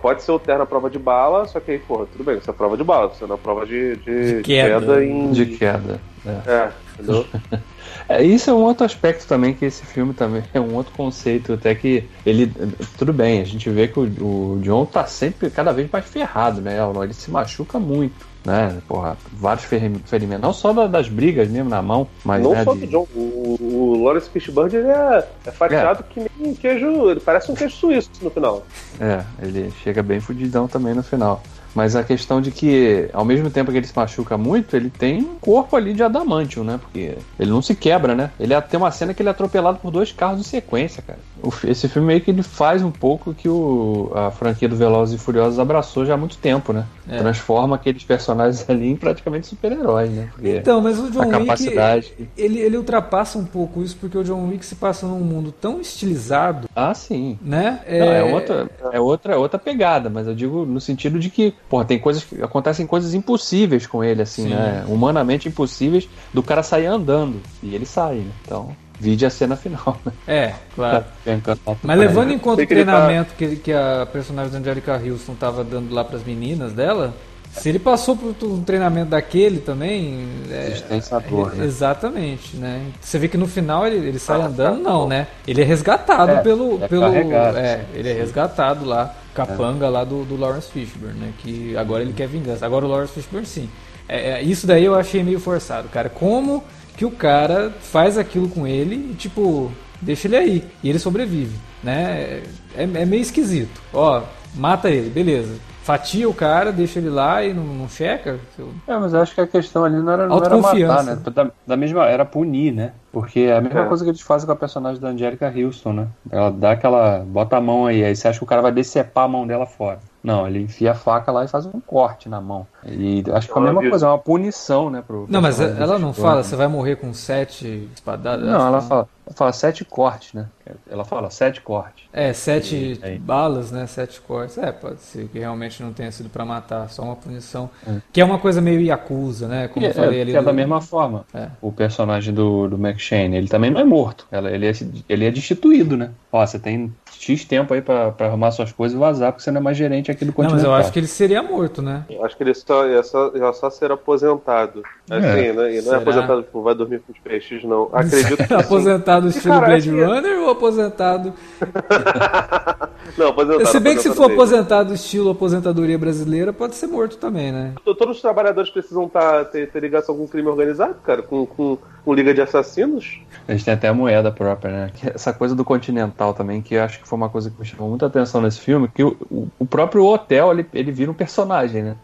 Speaker 3: pode ser o terno à prova de bala, só que aí, porra, tudo bem, você é prova de bala, você não é prova de, de,
Speaker 2: de queda. queda em...
Speaker 4: De queda.
Speaker 3: É, é entendeu?
Speaker 4: É, isso é um outro aspecto também que esse filme também é um outro conceito, até que ele tudo bem, a gente vê que o, o John tá sempre cada vez mais ferrado, né? Ele se machuca muito né? Porra, vários ferimentos, não só das brigas mesmo na mão, mas.
Speaker 3: Não
Speaker 4: né,
Speaker 3: só de... do John. O, o Lawrence Fishburne ele é, é fatiado é. que nem um queijo. Ele parece um queijo suíço no final.
Speaker 4: É, ele chega bem fudidão também no final. Mas a questão de que, ao mesmo tempo que ele se machuca muito, ele tem um corpo ali de adamantium, né? Porque ele não se quebra, né? Ele é, tem uma cena que ele é atropelado por dois carros em sequência, cara. Esse filme meio que ele faz um pouco que o, a franquia do Velozes e Furiosos abraçou já há muito tempo, né? É. Transforma aqueles personagens ali em praticamente super-heróis, né?
Speaker 2: Porque então, mas o John capacidade... Wick, ele, ele ultrapassa um pouco isso, porque o John Wick se passa num mundo tão estilizado.
Speaker 4: Ah, sim.
Speaker 2: Né?
Speaker 4: É... Não, é, outra, é outra, é outra pegada, mas eu digo no sentido de que Porra, tem coisas que acontecem coisas impossíveis com ele, assim, Sim. né? Humanamente impossíveis do cara sair andando. E ele sai, né? Então. Vide a cena final. Né?
Speaker 2: É, claro. Tá Mas levando em conta o treinamento que, que, a personagem da Angelica Houston estava dando lá para as meninas dela, se ele passou por um treinamento daquele também.
Speaker 4: É, tem sabor,
Speaker 2: é, né? Exatamente, né? Você vê que no final ele, ele sai ah, andando, tá não, né? Ele é resgatado é, pelo. É pelo é, ele é resgatado lá capanga lá do, do Lawrence Fishburne, né? Que agora ele quer vingança. Agora o Lawrence Fishburne sim. É, é, isso daí eu achei meio forçado, cara. Como que o cara faz aquilo com ele e, tipo, deixa ele aí. E ele sobrevive, né? É, é meio esquisito. Ó, mata ele, beleza fatia o cara, deixa ele lá e não, não checa.
Speaker 4: É, mas eu acho que a questão ali não era, não era matar, né? Da, da, mesma, era punir, né? Porque é a mesma é. coisa que eles fazem com a personagem da Angelica Houston, né? Ela dá aquela. bota a mão aí, aí você acha que o cara vai decepar a mão dela fora. Não, ele enfia a faca lá e faz um corte na mão. E acho que é a mesma coisa, é uma punição, né? Pro
Speaker 2: não, mas ela não fala, você vai morrer com sete espadadas.
Speaker 4: Não, ela fala, ela fala sete cortes, né? Ela fala sete cortes.
Speaker 2: É, sete e, balas, né? Sete cortes. É, pode ser que realmente não tenha sido para matar, só uma punição. É. Que é uma coisa meio Yakuza, né? Como
Speaker 4: eu
Speaker 2: é, falei
Speaker 4: é,
Speaker 2: ali.
Speaker 4: Que do... é da mesma forma. É. O personagem do, do McShane, ele também não é morto. Ele é, ele é destituído, né? Ó, você tem X tempo aí pra, pra arrumar suas coisas e vazar, porque você não é mais gerente aqui do continente.
Speaker 2: Não, mas eu acho que ele seria morto, né?
Speaker 3: Eu acho que ele só ia só, ia só ser aposentado. Assim, é. né? E não é aposentado, tipo, vai dormir com os peixes, não. Acredito que.
Speaker 2: aposentado estilo Blade Runner ou aposentado.
Speaker 3: não, aposentado.
Speaker 2: Se bem que se for aposentado estilo aposentadoria brasileira, pode ser morto também, né?
Speaker 3: Todos os trabalhadores precisam tá, ter, ter ligação com o crime organizado, cara, com, com, com Liga de Assassinos.
Speaker 4: A gente tem até a moeda própria, né? Essa coisa do Continental também, que eu acho que foi uma coisa que me chamou muita atenção nesse filme, que o, o próprio hotel, ele, ele vira um personagem, né?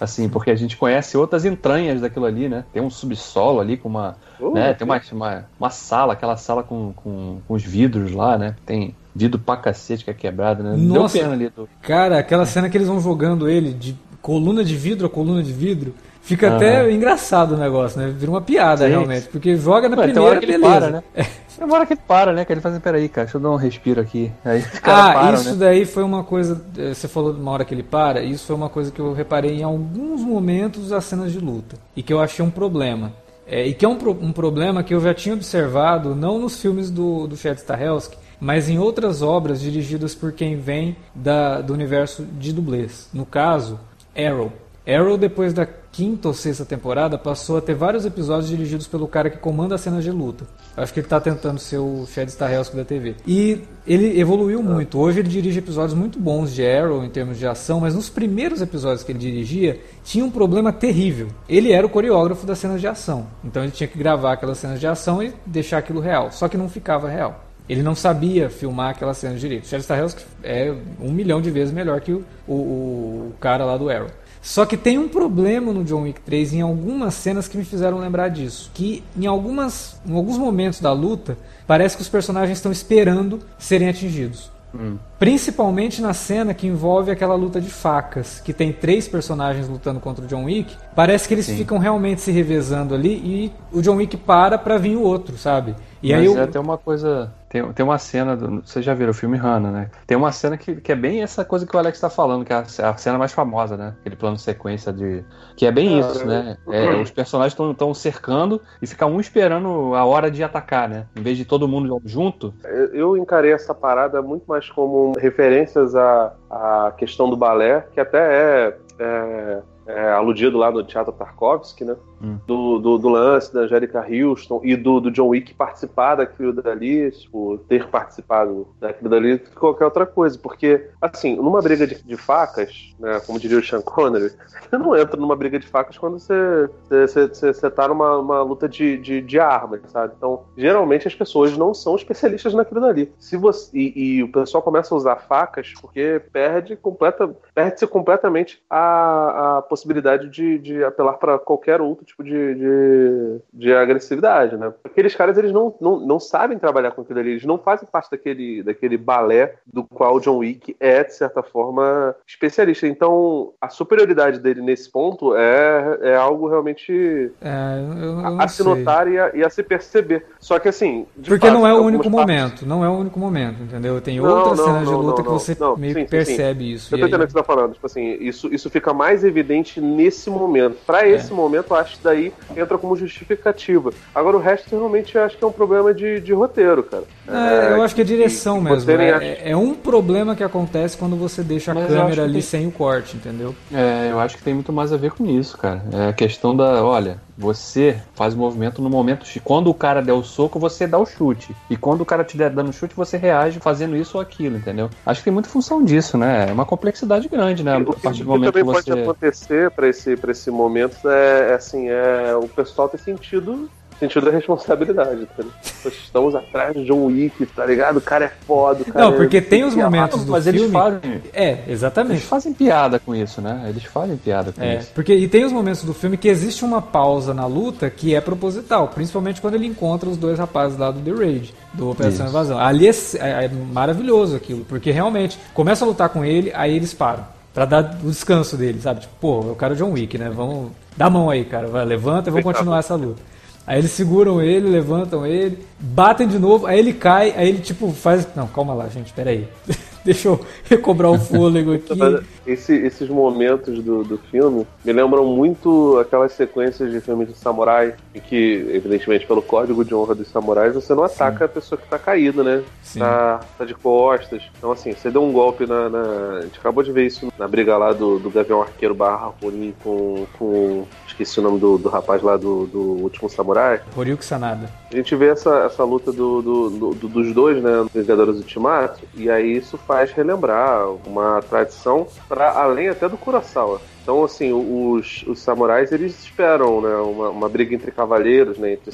Speaker 4: Assim, porque a gente conhece outras entranhas daquilo ali, né? Tem um subsolo ali com uma. Uh, né? Tem uma, uma, uma, sala, aquela sala com, com, com os vidros lá, né? Tem vidro pra cacete que é quebrado, né?
Speaker 2: Nossa, Deu pena ali. Do... Cara, aquela cena que eles vão jogando ele de coluna de vidro a coluna de vidro. Fica uhum. até engraçado o negócio, né? Vira uma piada, Sim. realmente. Porque joga na Ué, primeira,
Speaker 4: que beleza. Para, né? É. Tem uma hora que ele para, né? Que ele faz assim, peraí, cara, deixa eu dar um respiro aqui. Aí
Speaker 2: ah, param, isso né? daí foi uma coisa. Eh, você falou de uma hora que ele para, isso foi uma coisa que eu reparei em alguns momentos das cenas de luta. E que eu achei um problema. É, e que é um, um problema que eu já tinha observado, não nos filmes do, do Chad Stahelski, mas em outras obras dirigidas por quem vem da, do universo de dublês. No caso, Arrow. Arrow, depois da quinta ou sexta temporada, passou a ter vários episódios dirigidos pelo cara que comanda as cenas de luta. Acho que ele está tentando ser o Chad Stahelski da TV. E ele evoluiu muito. Hoje ele dirige episódios muito bons de Arrow em termos de ação, mas nos primeiros episódios que ele dirigia, tinha um problema terrível. Ele era o coreógrafo das cenas de ação. Então ele tinha que gravar aquelas cenas de ação e deixar aquilo real. Só que não ficava real. Ele não sabia filmar aquelas cenas direito. Chad Stahelski é um milhão de vezes melhor que o, o, o cara lá do Arrow. Só que tem um problema no John Wick 3 em algumas cenas que me fizeram lembrar disso. Que em, algumas, em alguns momentos da luta, parece que os personagens estão esperando serem atingidos. Hum. Principalmente na cena que envolve aquela luta de facas, que tem três personagens lutando contra o John Wick. Parece que eles Sim. ficam realmente se revezando ali e o John Wick para pra vir o outro, sabe? E
Speaker 4: Mas
Speaker 2: aí
Speaker 4: é até uma coisa. Tem, tem uma cena. Do, vocês já viram o filme Hannah, né? Tem uma cena que, que é bem essa coisa que o Alex tá falando, que é a, a cena mais famosa, né? Aquele plano sequência de. Que é bem isso, né? É, os personagens estão cercando e fica um esperando a hora de atacar, né? Em vez de todo mundo junto.
Speaker 3: Eu encarei essa parada muito mais como referências à, à questão do balé, que até é, é é, aludido lá no Teatro Tarkovsky, né? Hum. Do, do, do, lance da Angélica Houston e do, do John Wick participar daquilo dali, tipo, ter participado daquilo dali, qualquer outra coisa. Porque, assim, numa briga de, de facas, né, como diria o Sean Connery, você não entra numa briga de facas quando você, você, você, você tá numa uma luta de, de, de armas, sabe? Então, geralmente as pessoas não são especialistas naquilo dali. Se você, e, e o pessoal começa a usar facas porque perde completa, perde-se completamente a, a possibilidade de, de apelar para qualquer outro tipo de, de, de, agressividade, né? Aqueles caras, eles não, não, não sabem trabalhar com aquilo ali, eles não fazem parte daquele, daquele balé do qual John Wick é, de certa forma, especialista. Então, a superioridade dele nesse ponto é, é algo realmente
Speaker 2: é, eu, eu
Speaker 3: a, a se notar e a, e a, se perceber. Só que assim.
Speaker 2: Porque fato, não é o único partes... momento, não é o único momento, entendeu? Tem outras não, cenas não, de luta que você meio sim, percebe sim, isso.
Speaker 3: Eu tô entendendo o que você tá falando. Tipo assim, isso, isso fica mais evidente nesse momento. Para é. esse momento, acho que daí entra como justificativa. Agora, o resto, realmente, acho que é um problema de, de roteiro, cara.
Speaker 2: É, eu acho que é direção que, mesmo. É, é, um problema que acontece quando você deixa a Mas câmera ali tem... sem o corte, entendeu?
Speaker 4: É, eu acho que tem muito mais a ver com isso, cara. É a questão da, olha, você faz o movimento no momento. Quando o cara der o soco, você dá o chute. E quando o cara te der dando chute, você reage fazendo isso ou aquilo, entendeu? Acho que tem muita função disso, né? É uma complexidade grande, né?
Speaker 3: A partir do momento que você. pode acontecer para esse, pra esse momento é, é, assim, é o pessoal ter sentido sentido da responsabilidade, tá Estamos atrás de John Wick, tá ligado? O cara é foda, o cara
Speaker 2: Não, porque
Speaker 3: é...
Speaker 2: tem os momentos do
Speaker 4: Mas
Speaker 2: filme...
Speaker 4: eles fazem,
Speaker 2: É,
Speaker 4: eles
Speaker 2: exatamente.
Speaker 4: fazem piada com isso, né? Eles fazem piada com
Speaker 2: É,
Speaker 4: isso.
Speaker 2: porque e tem os momentos do filme que existe uma pausa na luta que é proposital, principalmente quando ele encontra os dois rapazes lá do The Raid, do Operação
Speaker 4: Isso.
Speaker 2: Invasão. Ali é, é- é maravilhoso aquilo, porque realmente começa a lutar com ele, aí eles param. Pra dar o descanso dele, sabe? Tipo, pô, é o cara John Wick, né? Vamos. Dá a mão aí, cara. Vai, levanta e vamos continuar essa luta. Aí eles seguram ele, levantam ele, batem de novo, aí ele cai, aí ele tipo faz. Não, calma lá, gente, peraí. Deixa eu recobrar o fôlego aqui.
Speaker 3: Esse- esses momentos do, do filme me lembram muito aquelas sequências de filmes de samurai, em que, evidentemente, pelo código de honra dos samurais, você não ataca a pessoa que tá caída, né?
Speaker 2: Sim.
Speaker 3: Tá, tá de costas. Então, assim, você deu um golpe na, na- A gente acabou de ver isso na briga lá do, do Gavião Arqueiro barra Ronin com, com. Esqueci o nome do, do rapaz lá do, do Último Samurai.
Speaker 2: Horyuki Sanada.
Speaker 3: A gente vê essa, essa luta do- do- do- dos dois, né, Vingadores Ultimato, e aí isso faz relembrar uma tradição para além até do Kurosawa. Então, assim, os, os samurais, eles esperam, né, uma, uma briga entre cavaleiros, né, entre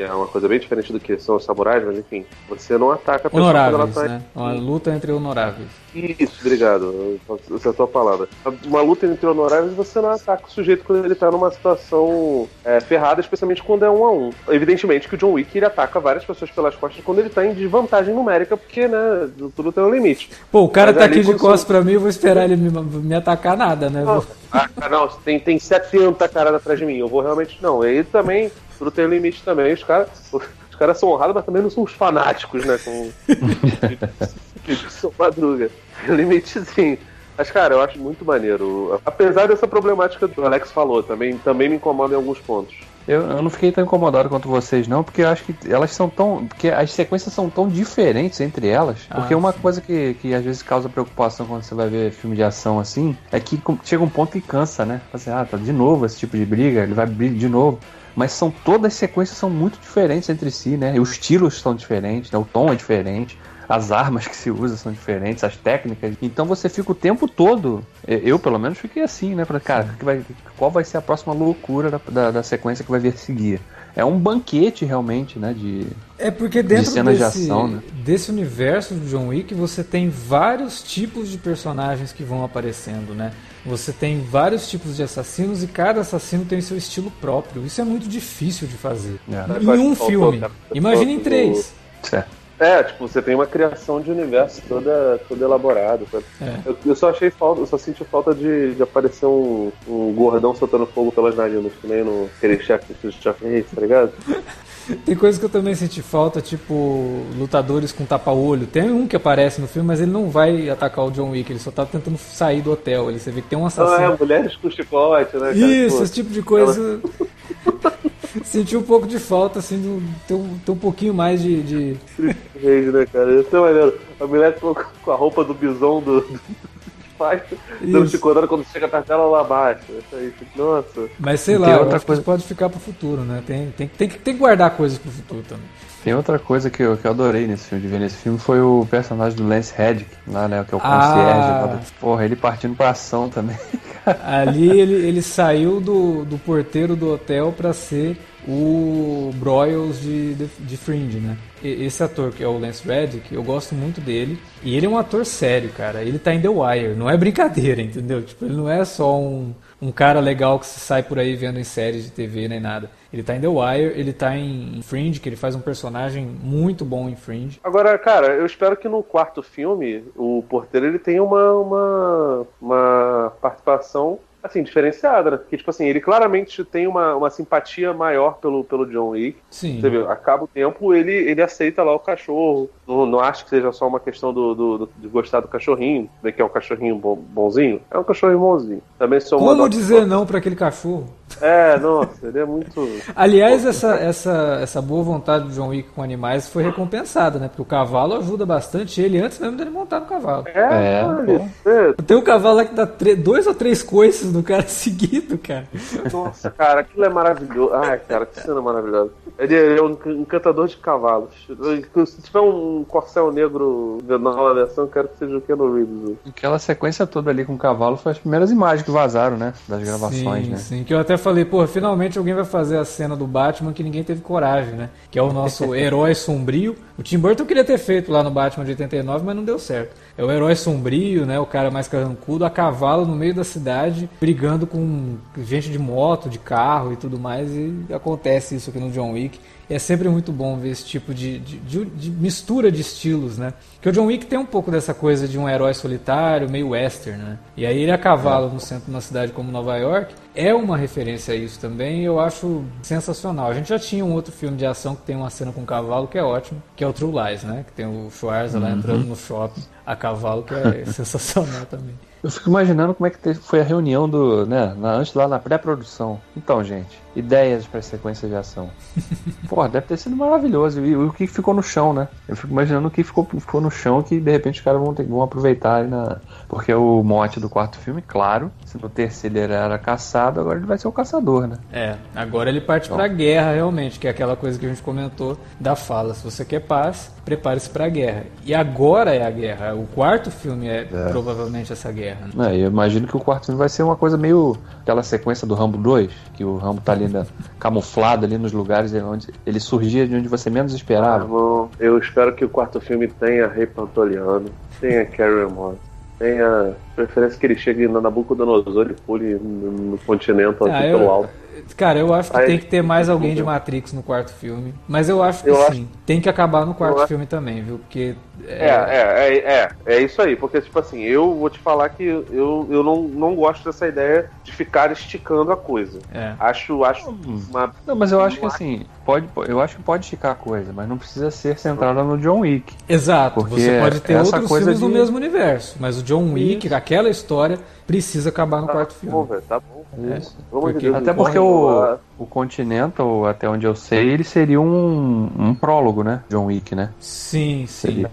Speaker 3: que é uma coisa bem diferente do que são os samurais, mas enfim, você não ataca a pessoa
Speaker 2: Honoráveis,
Speaker 3: quando ela
Speaker 2: né? Uma luta entre honoráveis.
Speaker 3: Isso, obrigado. Essa é a tua palavra. Uma luta entre honoráveis, você não ataca o sujeito quando ele tá numa situação é, ferrada, especialmente quando é um a um. Evidentemente que o John Wick ele ataca várias pessoas pelas costas quando ele tá em desvantagem numérica, porque, né, tudo tem um limite.
Speaker 2: Pô, o cara
Speaker 3: Mas
Speaker 2: tá
Speaker 3: ali
Speaker 2: aqui de costas pra mim, eu vou esperar ele me, me atacar nada, né?
Speaker 3: Não, ah, não, tem, tem 70 caras atrás de mim, eu vou realmente. Não, aí também, tudo tem limite também. Os caras os caras são honrados, mas também não são os fanáticos, né? Com. são madruga. Tem limitezinho. Mas, cara, eu acho muito maneiro. Apesar dessa problemática que o Alex falou, também, também me incomoda em alguns pontos.
Speaker 4: Eu, eu não fiquei tão incomodado quanto vocês, não, porque eu acho que elas são tão. Porque as sequências são tão diferentes entre elas. Porque
Speaker 2: Ah,
Speaker 4: uma coisa que, que às vezes causa preocupação quando você vai ver filme de ação assim é que chega um ponto que cansa, né? Você, ah, tá de novo esse tipo de briga, ele vai brigar de novo. Mas são todas as sequências são muito diferentes entre si, né? E os estilos são diferentes, né? o tom é diferente. As armas que se usa são diferentes, as técnicas. Então você fica o tempo todo. Eu, pelo menos, fiquei assim, né? Falei, cara, vai- qual vai ser a próxima loucura da, da, da sequência que vai vir a seguir? É um banquete, realmente, né? De,
Speaker 2: É porque dentro
Speaker 4: cenas de
Speaker 2: desse,
Speaker 4: ação, né?
Speaker 2: desse universo do John Wick você tem vários tipos de personagens que vão aparecendo, né? Você tem vários tipos de assassinos e cada assassino tem seu estilo próprio. Isso é muito difícil de fazer.
Speaker 4: É.
Speaker 2: Em um filme. Imagina em três.
Speaker 4: Certo.
Speaker 3: É, tipo, você tem uma criação de universo toda, toda elaborada.
Speaker 2: É.
Speaker 3: Eu, eu só achei falta, eu só senti falta de, de aparecer um, um gordão soltando fogo pelas narinas, que nem no aquele chefe do chefe Reis, tá ligado?
Speaker 2: Tem coisas que eu também senti falta, tipo lutadores com tapa-olho. Tem um que aparece no filme, mas ele não vai atacar o John Wick, ele só tá tentando sair do hotel. Ele, você vê que tem um
Speaker 3: Não,
Speaker 2: assassino.
Speaker 3: é, mulheres com chicote, né? cara?
Speaker 2: Isso,
Speaker 3: Pô,
Speaker 2: esse tipo de coisa. Senti um pouco de falta, assim, de ter um, ter um pouquinho mais de. de-
Speaker 3: né, cara? Isso é maneiro. A mulher com a roupa do bison do. do faz,
Speaker 2: Isso.
Speaker 3: chicotada quando chega perto dela lá abaixo. Isso aí, tipo, nossa.
Speaker 2: Mas sei lá,
Speaker 4: tem outra coisa-
Speaker 2: pode ficar pro futuro, né? Tem, tem, tem, que, tem que guardar coisas pro futuro também.
Speaker 4: Tem outra coisa que eu, que eu adorei nesse filme, de ver nesse filme, foi o personagem do Lance Reddick, lá, né? Que é o
Speaker 2: Ah.
Speaker 4: concierge. Porra, ele partindo pra ação também.
Speaker 2: Ali ele, ele saiu do, do porteiro do hotel pra ser o Broyles de, de, de Fringe, né? Esse ator que é o Lance Reddick, eu gosto muito dele. E ele é um ator sério, cara. Ele tá em The Wire, não é brincadeira, entendeu? Tipo, ele não é só um, um cara legal que se sai por aí vendo em séries de TV nem nada. Ele tá em The Wire, ele tá em Fringe, que ele faz um personagem muito bom em Fringe.
Speaker 3: Agora, cara, eu espero que no quarto filme o porteiro ele tenha uma, uma, uma participação assim, diferenciada, né? Porque, tipo assim, ele claramente tem uma, uma simpatia maior pelo, pelo John Wick.
Speaker 2: Sim.
Speaker 3: Você vê, acaba o tempo, ele, ele aceita lá o cachorro. Não, não acho que seja só uma questão do, do- do- de gostar do cachorrinho, ver que é um cachorrinho bom- bonzinho. É um cachorrinho bonzinho. Também sou
Speaker 2: Como dizer não pra aquele cachorro?
Speaker 3: É, nossa, ele é muito.
Speaker 2: Aliás, essa, essa, essa boa vontade do John Wick com animais foi recompensada, né? Porque o cavalo ajuda bastante ele antes mesmo dele montar no cavalo.
Speaker 3: É,
Speaker 4: É,
Speaker 3: é,
Speaker 2: Tem um cavalo lá que dá dois ou três coices do cara seguido, cara.
Speaker 3: Nossa, cara, aquilo é maravilhoso. Ai, cara, que cena maravilhosa. Ele é, ele é um enc- encantador de cavalos. Se tiver um corcel negro na eu quero que seja o Keanu Reeves.
Speaker 4: Aquela sequência toda ali com o cavalo foi as primeiras imagens que vazaram, né? Das gravações,
Speaker 2: sim,
Speaker 4: né?
Speaker 2: sim. Que eu até falei falei, pô, finalmente alguém vai fazer a cena do Batman que ninguém teve coragem, né? Que é o nosso herói sombrio. O Tim Burton queria ter feito lá no Batman de 89, mas não deu certo. É o herói sombrio, né? O cara mais carrancudo, a cavalo no meio da cidade, brigando com gente de moto, de carro e tudo mais. E acontece isso aqui no John Wick. E é sempre muito bom ver esse tipo de, de, de, de mistura de estilos, né? Porque o John Wick tem um pouco dessa coisa de um herói solitário, meio western, né? E aí ele a cavalo no centro de uma cidade como Nova York é uma referência a isso também e eu acho sensacional. A gente já tinha um outro filme de ação que tem uma cena com um cavalo que é ótimo, que é o True Lies, né? Que tem o Schwarza lá entrando no shopping a cavalo, que é sensacional também.
Speaker 4: Eu fico imaginando como é que foi a reunião do, né, na, antes lá na pré-produção. Então, gente, ideias para sequência de ação. Porra, deve ter sido maravilhoso. E o que ficou no chão, né? Eu fico imaginando o que ficou, ficou no chão que de repente os caras vão, ter, vão aproveitar na. Porque o mote do quarto filme, claro, se no terceiro ele era caçado, agora ele vai ser o caçador, né?
Speaker 2: É, agora ele parte então. pra guerra realmente, que é aquela coisa que a gente comentou da fala. Se você quer paz, prepare-se pra guerra. E agora é a guerra. O quarto filme é, é. provavelmente essa guerra.
Speaker 4: Né? É, eu imagino que o quarto filme vai ser uma coisa meio aquela sequência do Rambo 2, que o Rambo tá ali na, camuflado ali nos lugares onde ele surgia de onde você menos esperava.
Speaker 3: Ah, eu espero que o quarto filme tenha Rei Pantoliano, tenha Carrie Moss, tenha preferência que ele chegue na Nabucodonosor e pule no, no continente ah, eu, pelo alto.
Speaker 2: Cara, eu acho que Aí, tem que ter mais alguém de Matrix no quarto filme. Mas eu acho que eu sim. Acho... Tem que acabar no quarto filme também, viu? Porque.
Speaker 3: É... É, é, é, é, isso aí. Porque, tipo assim, eu vou te falar que eu, eu não, não gosto dessa ideia de ficar esticando a coisa. É. Acho, acho
Speaker 4: hum. uma. Não, mas eu acho que assim, pode, eu acho que pode esticar a coisa, mas não precisa ser centrada no John Wick.
Speaker 2: Exato. Porque você pode ter outros filmes de... no mesmo universo. Mas o John Wick, isso. aquela história, precisa acabar no
Speaker 3: tá
Speaker 2: quarto
Speaker 3: bom,
Speaker 2: filme.
Speaker 3: tá bom.
Speaker 4: É, porque, até porque o, o Continental, até onde eu sei, ele seria um, um prólogo, né? John Wick, né?
Speaker 2: Sim, sim.
Speaker 4: Seria,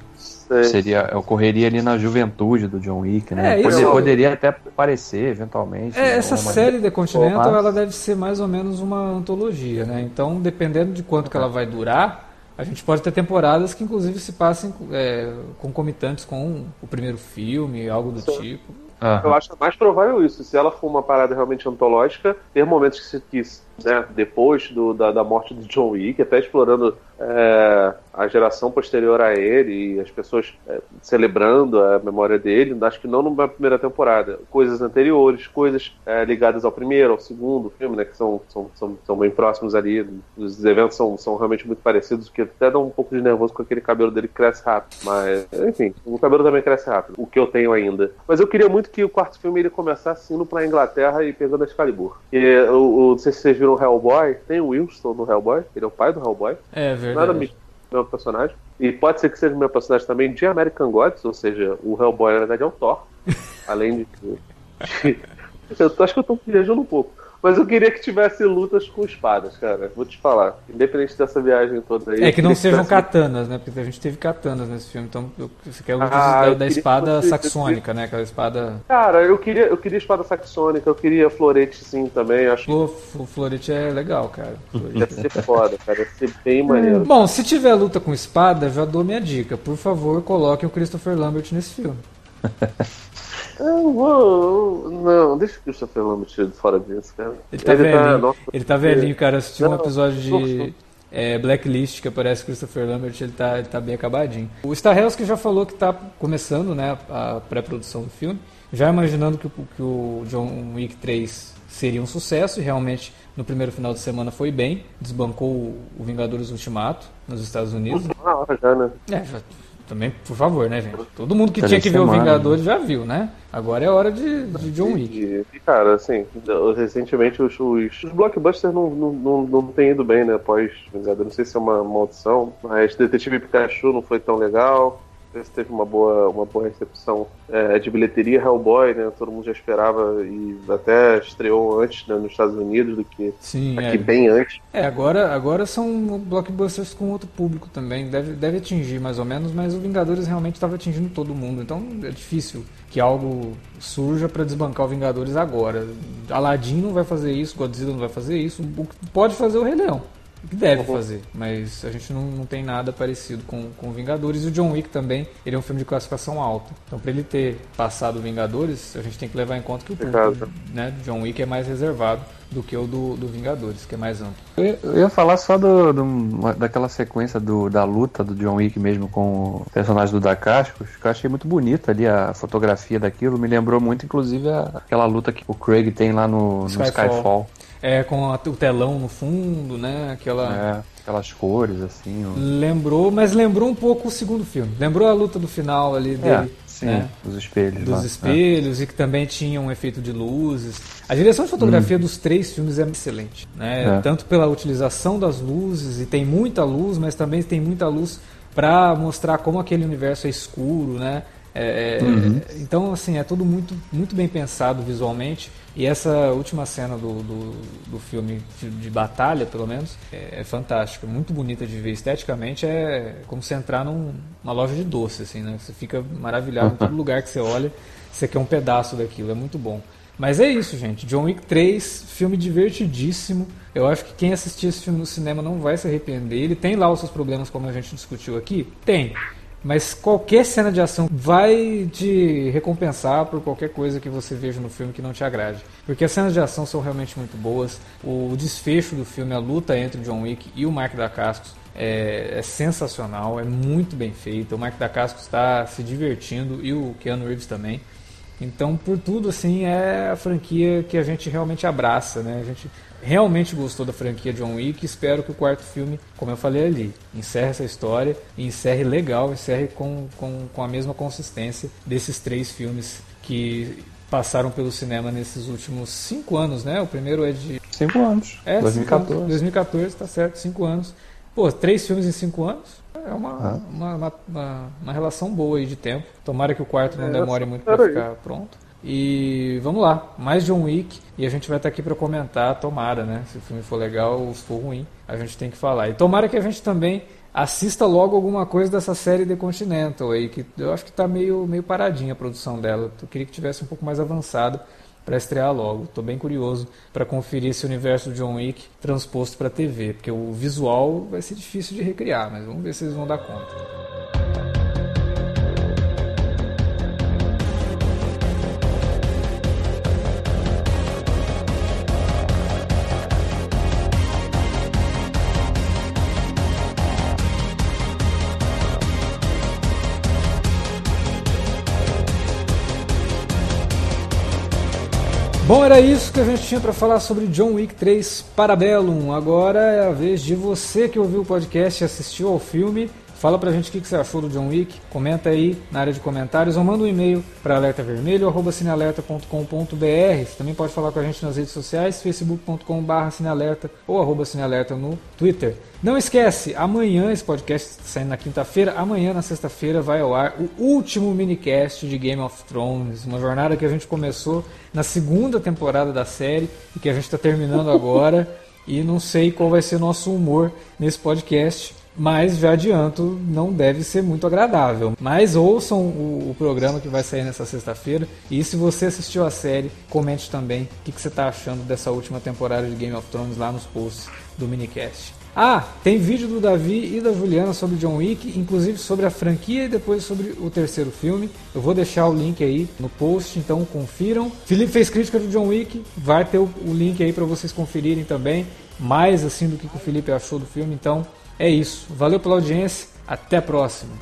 Speaker 4: seria, ocorreria ali na juventude do John Wick, né? É, Poder, isso... Poderia até aparecer, eventualmente.
Speaker 2: É, né? essa série The Continental, ela deve ser mais ou menos uma antologia, né? Então, dependendo de quanto que ela vai durar, a gente pode ter temporadas que inclusive se passem é, concomitantes com o primeiro filme, algo do Sim. tipo.
Speaker 3: Uhum. Eu acho mais provável isso. Se ela for uma parada realmente antológica, ter momentos que se, que né, depois do, da, da, morte do John Wick, até explorando é, a geração posterior a ele e as pessoas é, celebrando a memória dele, acho que não numa primeira temporada. Coisas anteriores, coisas é, ligadas ao primeiro, ao segundo filme, né, que são, são, são, são, bem próximos ali. Os eventos são, são realmente muito parecidos, que até dá um pouco de nervoso com aquele cabelo dele que cresce rápido. Mas, enfim, o cabelo também cresce rápido, o que eu tenho ainda. Mas eu queria muito que o quarto filme ele começasse indo pra Inglaterra e pegando a Excalibur. E, eu, não sei se vocês viram o Hellboy, tem o Wilson no Hellboy, ele é o pai do Hellboy.
Speaker 2: É verdade. Nada
Speaker 3: meu personagem. E pode ser que seja meu personagem também de American Gods, ou seja, o Hellboy na verdade é o Thor. além de. de... eu acho que eu tô viajando um pouco. Mas eu queria que tivesse lutas com espadas, cara. Vou te falar. Independente dessa viagem toda aí.
Speaker 2: É que não sejam tivesse... katanas, né? Porque a gente teve katanas nesse filme. Então você quer lutas ah, da, da espada fosse... saxônica, né? Aquela espada.
Speaker 3: Cara, eu queria, eu queria espada saxônica, eu queria florete sim também. Acho
Speaker 2: o, o florete é legal, cara.
Speaker 3: Ia ser foda, cara. Ia ser bem maneiro.
Speaker 2: Bom, se tiver luta com espada, já dou minha dica. Por favor, coloque o Christopher Lambert nesse filme.
Speaker 3: Eu vou. Não, deixa o Christopher Lambert de fora disso, cara.
Speaker 2: Ele tá ele velhinho. Tá, ele tá velhinho, cara. Assisti um episódio de é, Blacklist que aparece Christopher Lambert, ele tá, ele tá bem acabadinho. O Starhelski já falou que tá começando né, a pré-produção do filme, já imaginando que, que o John Wick 3 seria um sucesso, e realmente no primeiro final de semana foi bem, desbancou o Vingadores Ultimato nos Estados Unidos.
Speaker 3: Uma hora já, né?
Speaker 2: É, já também, por favor, né, gente? Todo mundo que tinha que ver o Vingadores já viu, né? Agora é hora de, de John Wick.
Speaker 3: E, cara, assim, recentemente os, os, os blockbusters não, não, não, não têm ido bem, né? Após Vingadores. Não sei se é uma maldição, mas Detetive Pikachu não foi tão legal teve uma boa, uma boa recepção é, de bilheteria. Hellboy, né? Todo mundo já esperava e até estreou antes né, nos Estados Unidos do que
Speaker 2: Sim,
Speaker 3: aqui
Speaker 2: é.
Speaker 3: bem antes.
Speaker 2: É, agora, agora são blockbusters com outro público também. Deve, deve atingir mais ou menos, mas o Vingadores realmente estava atingindo todo mundo. Então é difícil que algo surja para desbancar o Vingadores agora. Aladdin não vai fazer isso, Godzilla não vai fazer isso. Pode fazer o Rei Leão. Que deve fazer, mas a gente não, não tem nada parecido com, com Vingadores. E o John Wick também, ele é um filme de classificação alta. Então, para ele ter passado Vingadores, a gente tem que levar em conta que o público né, do John Wick é mais reservado do que o do, do Vingadores, que é mais amplo.
Speaker 4: Eu ia, eu ia falar só do, do, daquela sequência do, da luta do John Wick mesmo com o personagem do Dacascos, que eu achei muito bonita ali a fotografia daquilo. Me lembrou muito, inclusive, a, aquela luta que o Craig tem lá no, no Skyfall.
Speaker 2: É, com a, o telão no fundo, né? Aquela.
Speaker 4: É, aquelas cores, assim.
Speaker 2: Lembrou, mas lembrou um pouco o segundo filme. Lembrou a luta do final ali é, dele. É,
Speaker 4: sim, né? os espelhos.
Speaker 2: Dos
Speaker 4: lá.
Speaker 2: espelhos, é. e que também tinha um efeito de luzes. A direção de fotografia hum. dos três filmes é excelente. Né? É. Tanto pela utilização das luzes, e tem muita luz, mas também tem muita luz para mostrar como aquele universo é escuro, né? É, é, uhum. Então, assim, é tudo muito, muito bem pensado visualmente. E essa última cena do, do, do filme de, batalha, pelo menos, é, é, fantástica. Muito bonita de ver. Esteticamente é como se entrar num, numa loja de doce, assim, né? Você fica maravilhado em todo lugar que você olha. Você quer um pedaço daquilo. É muito bom. Mas é isso, gente. John Wick 3, filme divertidíssimo. Eu acho que quem assistir esse filme no cinema não vai se arrepender. Ele tem lá os seus problemas, como a gente discutiu aqui? Tem. Mas qualquer cena de ação vai te recompensar por qualquer coisa que você veja no filme que não te agrade. Porque as cenas de ação são realmente muito boas. O desfecho do filme, a luta entre John Wick e o Mark Dacascos é, é sensacional, é muito bem feito. O Mark Dacascos está se divertindo e o Keanu Reeves também. Então, por tudo, assim, é a franquia que a gente realmente abraça, né? A gente realmente gostou da franquia John Wick. Espero que o quarto filme, como eu falei ali, encerre essa história e encerre legal, encerre com, com, com a mesma consistência desses três filmes que passaram pelo cinema nesses últimos cinco anos, né? O primeiro é de.
Speaker 4: Cinco anos.
Speaker 2: É, 2014. Anos. 2014, tá certo, cinco anos. Pô, três filmes em cinco anos é uma, ah. uma, uma, uma, uma, relação boa aí de tempo. Tomara que o quarto não é, demore muito para ficar pronto. E vamos lá, mais John Wick e a gente vai estar aqui para comentar, tomara, né? Se o filme for legal ou se for ruim, a gente tem que falar. E tomara que a gente também assista logo alguma coisa dessa série The Continental aí, que eu acho que está meio, meio paradinha a produção dela. Eu queria que tivesse um pouco mais avançado para estrear logo. Estou bem curioso para conferir esse universo John Wick transposto para TV, porque o visual vai ser difícil de recriar, mas vamos ver se eles vão dar conta. Bom, era isso que a gente tinha para falar sobre John Wick 3 Parabellum. Agora é a vez de você que ouviu o podcast e assistiu ao filme Fala pra gente o que você achou do John Wick, comenta aí na área de comentários ou manda um e-mail para alertavermelho.cinealerta.com.br. Você também pode falar com a gente nas redes sociais, facebook.com.br ou arroba cinealerta no Twitter. Não esquece, amanhã, esse podcast está saindo na quinta-feira, amanhã na sexta-feira vai ao ar o último minicast de Game of Thrones, uma jornada que a gente começou na segunda temporada da série e que a gente está terminando agora. e não sei qual vai ser nosso humor nesse podcast mas já adianto, não deve ser muito agradável. Mas ouçam o, o programa que vai sair nessa sexta-feira e se você assistiu a série, comente também o que, que você está achando dessa última temporada de Game of Thrones lá nos posts do minicast. Ah, tem vídeo do Davi e da Juliana sobre John Wick, inclusive sobre a franquia e depois sobre o terceiro filme. Eu vou deixar o link aí no post, então confiram. Felipe fez crítica do John Wick, vai ter o, o link aí para vocês conferirem também, mais assim do que o Felipe achou do filme, então é isso. Valeu pela audiência. Até a próxima.